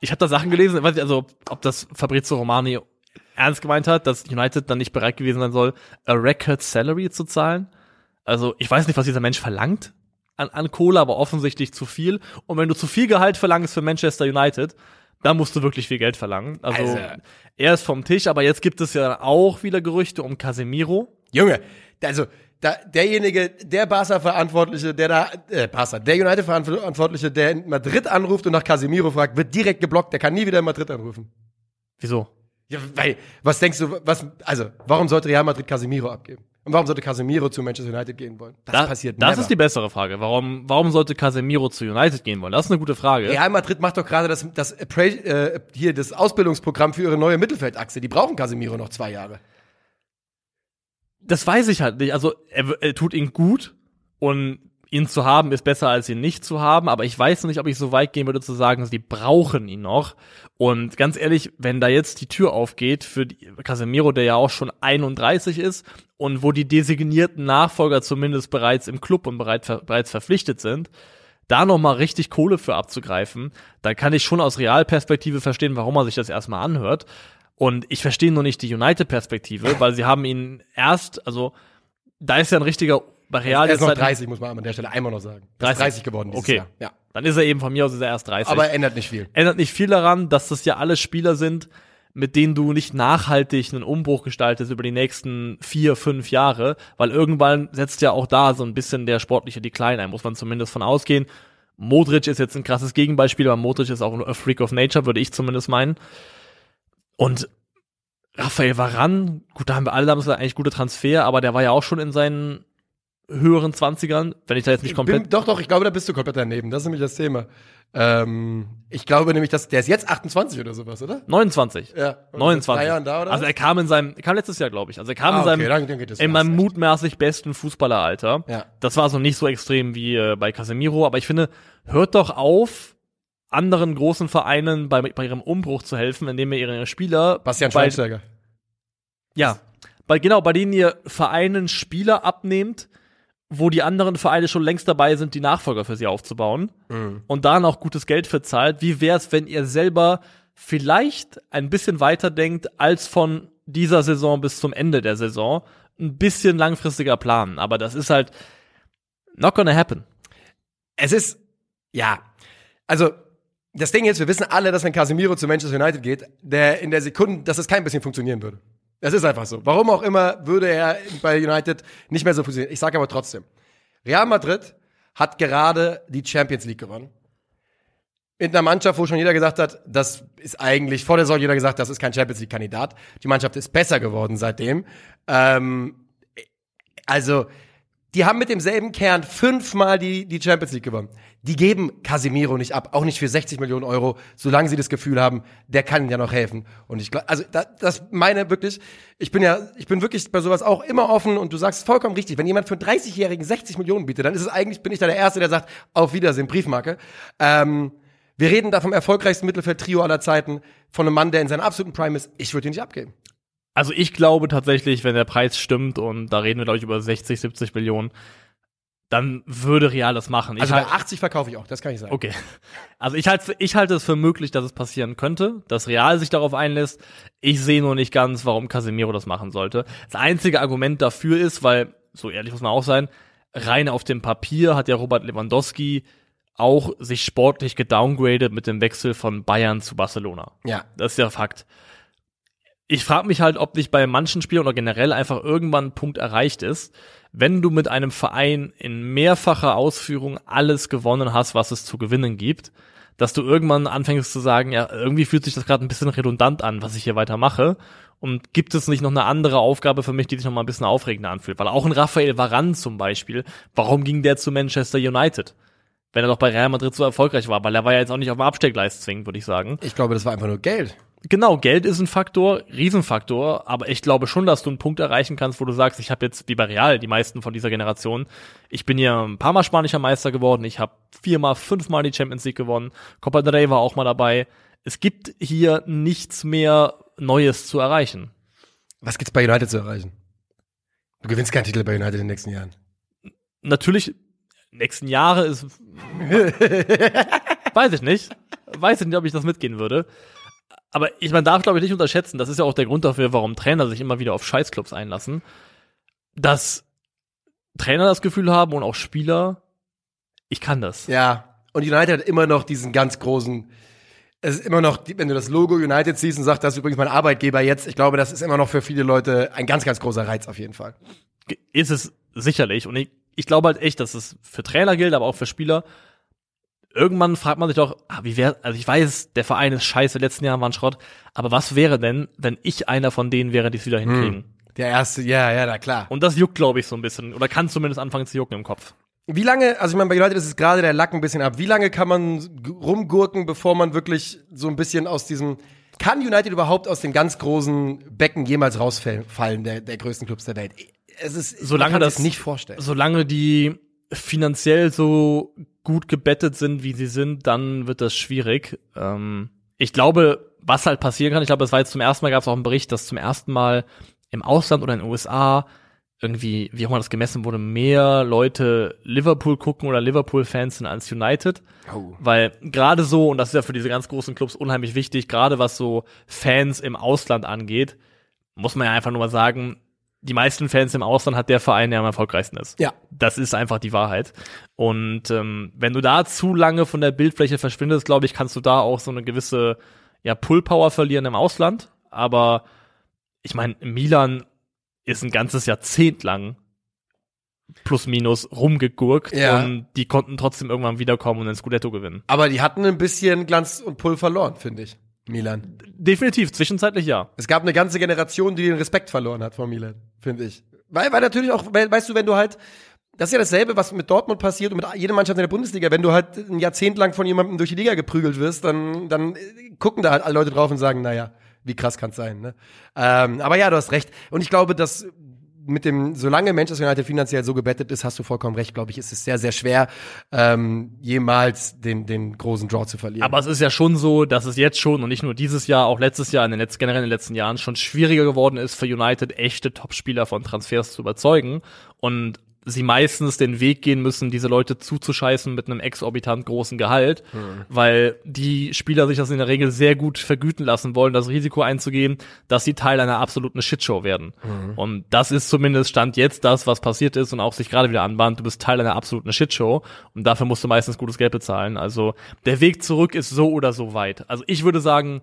Ich habe da Sachen gelesen, weiß nicht, also, ob das Fabrizio Romani ernst gemeint hat, dass United dann nicht bereit gewesen sein soll, a record salary zu zahlen. Also, ich weiß nicht, was dieser Mensch verlangt an, an Kohle, aber offensichtlich zu viel. Und wenn du zu viel Gehalt verlangst für Manchester United, dann musst du wirklich viel Geld verlangen. Also, Also- er ist vom Tisch, aber jetzt gibt es ja auch wieder Gerüchte um Casemiro. Junge, also da, derjenige, der Barca-Verantwortliche, der da, äh, Barca, der United-Verantwortliche, der in Madrid anruft und nach Casemiro fragt, wird direkt geblockt. Der kann nie wieder in Madrid anrufen. Wieso? Ja, weil, was denkst du, was, also, warum sollte Real Madrid Casemiro abgeben? Und warum sollte Casemiro zu Manchester United gehen wollen? Das Da- passiert Das never. ist die bessere Frage. Warum, warum sollte Casemiro zu United gehen wollen? Das ist eine gute Frage. Real Madrid macht doch gerade das, das, äh, hier, das Ausbildungsprogramm für ihre neue Mittelfeldachse. Die brauchen Casemiro noch zwei Jahre. Das weiß ich halt nicht. Also er, er tut ihn gut und ihn zu haben ist besser als ihn nicht zu haben, aber ich weiß nicht, ob ich so weit gehen würde zu sagen, sie brauchen ihn noch. Und ganz ehrlich, wenn da jetzt die Tür aufgeht für Casemiro, der ja auch schon 31 ist und wo die designierten Nachfolger zumindest bereits im Club und bereit, bereits verpflichtet sind, da noch mal richtig Kohle für abzugreifen, dann kann ich schon aus Realperspektive verstehen, warum man sich das erstmal anhört. Und ich verstehe nur nicht die United-Perspektive, *laughs* weil sie haben ihn erst, also da ist ja ein richtiger bei Real er ist noch halt- 30, muss man an der Stelle einmal noch sagen. Er ist 30. 30 geworden dieses Okay. Jahr. Ja. Dann ist er eben von mir aus ist er erst 30. Aber ändert nicht viel. ändert nicht viel daran, dass das ja alle Spieler sind, mit denen du nicht nachhaltig einen Umbruch gestaltest über die nächsten vier, fünf Jahre, weil irgendwann setzt ja auch da so ein bisschen der sportliche Decline ein, muss man zumindest von ausgehen. Modric ist jetzt ein krasses Gegenbeispiel, aber Modric ist auch ein Freak of Nature, würde ich zumindest meinen. Und Raphael Varan, gut, da haben wir alle damals eigentlich gute Transfer, aber der war ja auch schon in seinen höheren Zwanzigern, wenn ich da jetzt nicht komplett Bin, doch, doch, ich glaube, da bist du komplett daneben. Das ist nämlich das Thema. Ähm, ich glaube nämlich, dass der ist jetzt 28 oder sowas, oder? 29. Ja. Und 29. Drei Jahren da, oder? also er kam in seinem, er kam letztes Jahr, glaube ich. Also er kam Ah, in seinem, okay, dann, dann geht es in meinem mutmaßlich besten Fußballeralter. Ja. Das war also nicht so extrem wie äh, bei Casemiro, aber ich finde, hört doch auf, anderen großen Vereinen bei, bei ihrem Umbruch zu helfen, indem ihr ihre Spieler Bastian bei, Schweinsteiger. ja, bei, genau, bei denen ihr Vereinen Spieler abnehmt, wo die anderen Vereine schon längst dabei sind, die Nachfolger für sie aufzubauen Mhm. und da noch gutes Geld für zahlt. Wie wär's, wenn ihr selber vielleicht ein bisschen weiter denkt als von dieser Saison bis zum Ende der Saison? Ein bisschen langfristiger planen, aber das ist halt not gonna happen. Es ist, ja, also das Ding ist, wir wissen alle, dass wenn Casemiro zu Manchester United geht, der in der Sekunde, dass es kein bisschen funktionieren würde. Das ist einfach so. Warum auch immer würde er bei United nicht mehr so funktionieren. Ich sage aber trotzdem, Real Madrid hat gerade die Champions League gewonnen. Mit einer Mannschaft, wo schon jeder gesagt hat, das ist eigentlich, vor der Saison jeder gesagt, das ist kein Champions League-Kandidat. Die Mannschaft ist besser geworden seitdem. Ähm, also, die haben mit demselben Kern fünfmal die, die Champions League gewonnen. Die geben Casemiro nicht ab, auch nicht für 60 Millionen Euro, solange sie das Gefühl haben, der kann ihnen ja noch helfen. Und ich glaube, also da, das meine wirklich, ich bin ja, ich bin wirklich bei sowas auch immer offen und du sagst vollkommen richtig, wenn jemand für einen 30-Jährigen 60 Millionen bietet, dann ist es eigentlich, bin ich da der Erste, der sagt, auf Wiedersehen, Briefmarke. Ähm, Wir reden da vom erfolgreichsten Mittelfeld-Trio aller Zeiten, von einem Mann, der in seiner absoluten Prime ist. Ich würde ihn nicht abgeben. Also ich glaube tatsächlich, wenn der Preis stimmt und da reden wir glaube ich über 60, 70 Millionen, dann würde Real das machen. Ich Also bei halt- 80 verkaufe ich auch, das kann ich sagen. Okay. Also ich halte ich halte es für möglich, dass es passieren könnte, dass Real sich darauf einlässt. Ich sehe nur nicht ganz, warum Casemiro das machen sollte. Das einzige Argument dafür ist, weil, so ehrlich muss man auch sein, rein auf dem Papier hat ja Robert Lewandowski auch sich sportlich gedowngradet mit dem Wechsel von Bayern zu Barcelona. Ja. Das ist ja Fakt. Ich frage mich halt, ob nicht bei manchen Spielern oder generell einfach irgendwann ein Punkt erreicht ist, wenn du mit einem Verein in mehrfacher Ausführung alles gewonnen hast, was es zu gewinnen gibt, dass du irgendwann anfängst zu sagen, ja, irgendwie fühlt sich das gerade ein bisschen redundant an, was ich hier weiter mache. Und gibt es nicht noch eine andere Aufgabe für mich, die sich noch mal ein bisschen aufregender anfühlt? Weil auch ein Raphael Varane zum Beispiel, warum ging der zu Manchester United? Wenn er doch bei Real Madrid so erfolgreich war, weil er war ja jetzt auch nicht auf dem Abstellgleis zwingend, würde ich sagen. Ich glaube, das war einfach nur Geld. Genau, Geld ist ein Faktor, Riesenfaktor, aber ich glaube schon, dass du einen Punkt erreichen kannst, wo du sagst, ich habe jetzt wie bei Real die meisten von dieser Generation, ich bin ja ein paar Mal spanischer Meister geworden, ich habe viermal, fünfmal die Champions League gewonnen, Copa del Rey war auch mal dabei. Es gibt hier nichts mehr Neues zu erreichen. Was gibt's bei United zu erreichen? Du gewinnst keinen Titel bei United in den nächsten Jahren. Natürlich, nächsten Jahre ist, *laughs* weiß ich nicht, weiß ich nicht, ob ich das mitgehen würde. Aber ich, man darf, glaube ich, nicht unterschätzen, das ist ja auch der Grund dafür, warum Trainer sich immer wieder auf Scheißclubs einlassen, dass Trainer das Gefühl haben und auch Spieler, ich kann das. Ja. Und United hat immer noch diesen ganz großen, es ist immer noch, wenn du das Logo United siehst und sagst, das ist übrigens mein Arbeitgeber jetzt, ich glaube, das ist immer noch für viele Leute ein ganz, ganz großer Reiz auf jeden Fall. Ist es sicherlich. Und ich, ich glaube halt echt, dass es für Trainer gilt, aber auch für Spieler. Irgendwann fragt man sich doch, ah, wie wäre, also ich weiß, der Verein ist scheiße, letzten Jahren waren Schrott, aber was wäre denn, wenn ich einer von denen wäre, die es wieder hinkriegen? Der erste, ja, ja, na klar. Und das juckt, glaube ich, so ein bisschen. Oder kann zumindest anfangen zu jucken im Kopf. Wie lange, also ich meine, bei United ist es gerade der Lack ein bisschen ab. Wie lange kann man rumgurken, bevor man wirklich so ein bisschen aus diesem, kann United überhaupt aus dem ganz großen Becken jemals rausfallen, der, der größten Clubs der Welt? Es ist, Solange man kann das- sich nicht vorstellen. Solange die finanziell so gut gebettet sind, wie sie sind, dann wird das schwierig. Ähm, ich glaube, was halt passieren kann, ich glaube, es war jetzt zum ersten Mal, gab es auch einen Bericht, dass zum ersten Mal im Ausland oder in den USA irgendwie, wie auch immer das gemessen wurde, mehr Leute Liverpool gucken oder Liverpool-Fans sind als United. Oh. Weil gerade so, und das ist ja für diese ganz großen Clubs unheimlich wichtig, gerade was so Fans im Ausland angeht, muss man ja einfach nur mal sagen, die meisten Fans im Ausland hat der Verein, der am erfolgreichsten ist. Ja. Das ist einfach die Wahrheit. Und ähm, wenn du da zu lange von der Bildfläche verschwindest, glaube ich, kannst du da auch so eine gewisse ja, Pull-Power verlieren im Ausland. Aber ich meine, Milan ist ein ganzes Jahrzehnt lang plus minus rumgegurkt Ja. und die konnten trotzdem irgendwann wiederkommen und den Scudetto gewinnen. Aber die hatten ein bisschen Glanz und Pull verloren, finde ich. Milan. Definitiv, zwischenzeitlich ja. Es gab eine ganze Generation, die den Respekt verloren hat vor Milan, finde ich. Weil, weil natürlich auch, weil, weißt du, wenn du halt, das ist ja dasselbe, was mit Dortmund passiert und mit jeder Mannschaft in der Bundesliga. Wenn du halt ein Jahrzehnt lang von jemandem durch die Liga geprügelt wirst, dann, dann gucken da halt alle Leute drauf und sagen, naja, wie krass kann's sein, ne? Ähm, aber ja, du hast recht. Und ich glaube, dass mit dem, solange Manchester United finanziell so gebettet ist, hast du vollkommen recht, glaube ich, ist es sehr, sehr schwer, ähm, jemals den, den großen Draw zu verlieren. Aber es ist ja schon so, dass es jetzt schon und nicht nur dieses Jahr, auch letztes Jahr, in den letzten, generell in den letzten Jahren schon schwieriger geworden ist, für United echte Topspieler von Transfers zu überzeugen und sie meistens den Weg gehen müssen, diese Leute zuzuscheißen mit einem exorbitant großen Gehalt, weil die Spieler sich das in der Regel sehr gut vergüten lassen wollen, das Risiko einzugehen, dass sie Teil einer absoluten Shitshow werden. Und das ist zumindest Stand jetzt das, was passiert ist und auch sich gerade wieder anbahnt. Du bist Teil einer absoluten Shitshow und dafür musst du meistens gutes Geld bezahlen. Also der Weg zurück ist so oder so weit. Also ich würde sagen,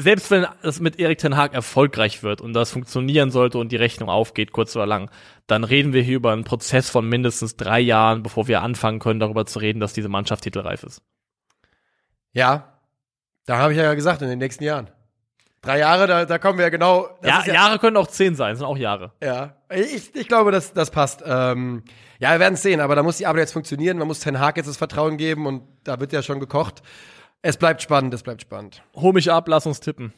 selbst wenn es mit Erik Ten Haag erfolgreich wird und das funktionieren sollte und die Rechnung aufgeht, kurz oder lang, dann reden wir hier über einen Prozess von mindestens drei Jahren, bevor wir anfangen können, darüber zu reden, dass diese Mannschaft titelreif ist. ja, da habe ich ja gesagt, in den nächsten Jahren. Drei Jahre, da, da kommen wir ja genau. Ja, ist Jahre können auch zehn sein, sind auch Jahre. Ja, ich, ich glaube, das, das passt. Ähm, ja, wir werden es sehen, aber da muss die Arbeit jetzt funktionieren. Man muss Ten Hag jetzt das Vertrauen geben und da wird ja schon gekocht. Es bleibt spannend, es bleibt spannend. Hol mich ab, lass uns tippen.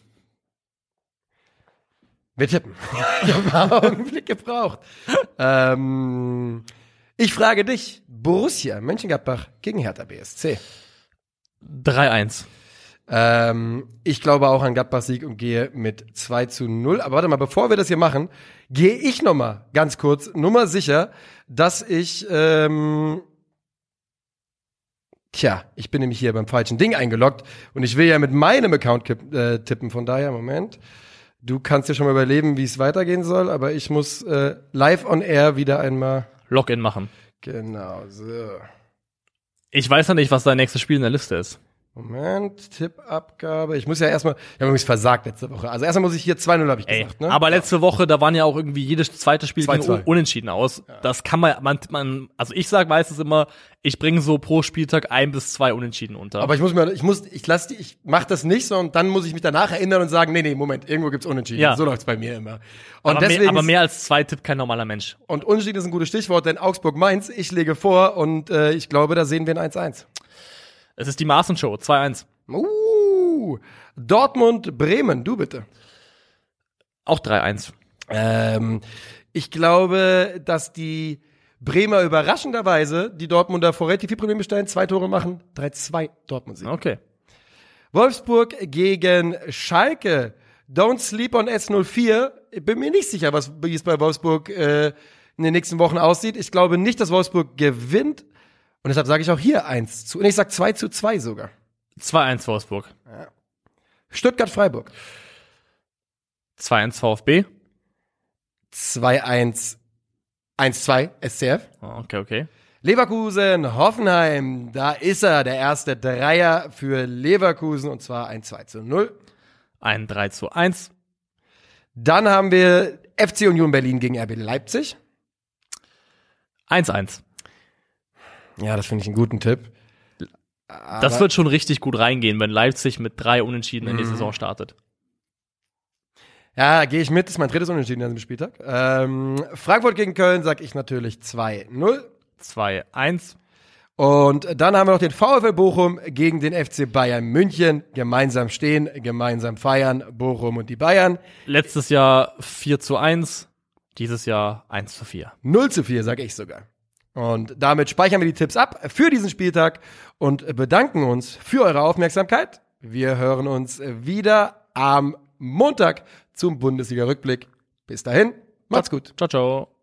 Wir tippen. *laughs* ich habe einen Augenblick gebraucht. ähm, ich frage dich, Borussia Mönchengladbach gegen Hertha BSC. 3-1. Ähm, ich glaube auch an Gladbach-Sieg und gehe mit 2 zu 0. Aber warte mal, bevor wir das hier machen, gehe ich noch mal ganz kurz, nummer sicher, dass ich, ähm, tja, ich bin nämlich hier beim falschen Ding eingeloggt und ich will ja mit meinem Account äh, tippen. Von daher, Moment. Du kannst dir schon mal überleben, wie es weitergehen soll, aber ich muss äh, live on air wieder einmal. Login machen. Genau, so. Ich weiß ja nicht, was dein nächstes Spiel in der Liste ist. Moment, Tippabgabe. Ich muss ja erstmal, ich habe übrigens versagt letzte Woche. Also erstmal muss ich hier 2-0, habe ich Ey, gesagt. Ne? aber letzte Woche, da waren ja auch irgendwie jedes zweite Spiel ging 2-2. un- unentschieden aus. Das kann man, man, man, also ich sag meistens immer, ich bringe so pro Spieltag ein bis zwei Unentschieden unter. Aber ich muss mir, ich muss, ich lass die, ich mach das nicht, sondern dann muss ich mich danach erinnern und sagen, nee, nee, Moment, irgendwo gibt's Unentschieden. Ja. So läuft's bei mir immer. Und aber, deswegen, mehr, aber mehr als zwei tippt kein normaler Mensch. und Unentschieden ist ein gutes Stichwort, denn Augsburg-Mainz, ich lege vor und äh, ich glaube, da sehen wir ein 1-1. Es ist die Maaßen-Show, 2-1. Uh, Dortmund-Bremen, du bitte. Auch 3-1. Ähm, ich glaube, dass die Bremer überraschenderweise die Dortmunder vor relativ viel Probleme stellen, zwei Tore machen, 3-2 Dortmund-Sieg. Okay. Wolfsburg gegen Schalke. Don't sleep on S04. Ich bin mir nicht sicher, was, wie es bei Wolfsburg äh, in den nächsten Wochen aussieht. Ich glaube nicht, dass Wolfsburg gewinnt. Und deshalb sage ich auch hier 1 zu. Und ich sage 2 zu 2 sogar. 2-1 Wolfsburg. Stuttgart-Freiburg. 2-1 VfB. 2-1. 1-2 SCF. Okay, okay. Leverkusen, Hoffenheim. Da ist er, der erste Dreier für Leverkusen. Und zwar ein 2 zu 0. Ein 3 zu 1. Dann haben wir FC Union Berlin gegen RB Leipzig. 1-1. Ja, das finde ich einen guten Tipp. Das wird schon richtig gut reingehen, wenn Leipzig mit drei Unentschieden in die Saison startet. Ja, gehe ich mit. Das ist mein drittes Unentschieden an diesem Spieltag. Ähm, Frankfurt gegen Köln sag ich natürlich 2-0. 2-1. Und dann haben wir noch den VfL Bochum gegen den FC Bayern München. Gemeinsam stehen, gemeinsam feiern. Bochum und die Bayern. Letztes Jahr 4 zu 1. Dieses Jahr 1 zu 4. 0 zu 4, sag ich sogar. Und damit speichern wir die Tipps ab für diesen Spieltag und bedanken uns für eure Aufmerksamkeit. Wir hören uns wieder am Montag zum Bundesliga-Rückblick. Bis dahin, macht's gut. Ciao, ciao.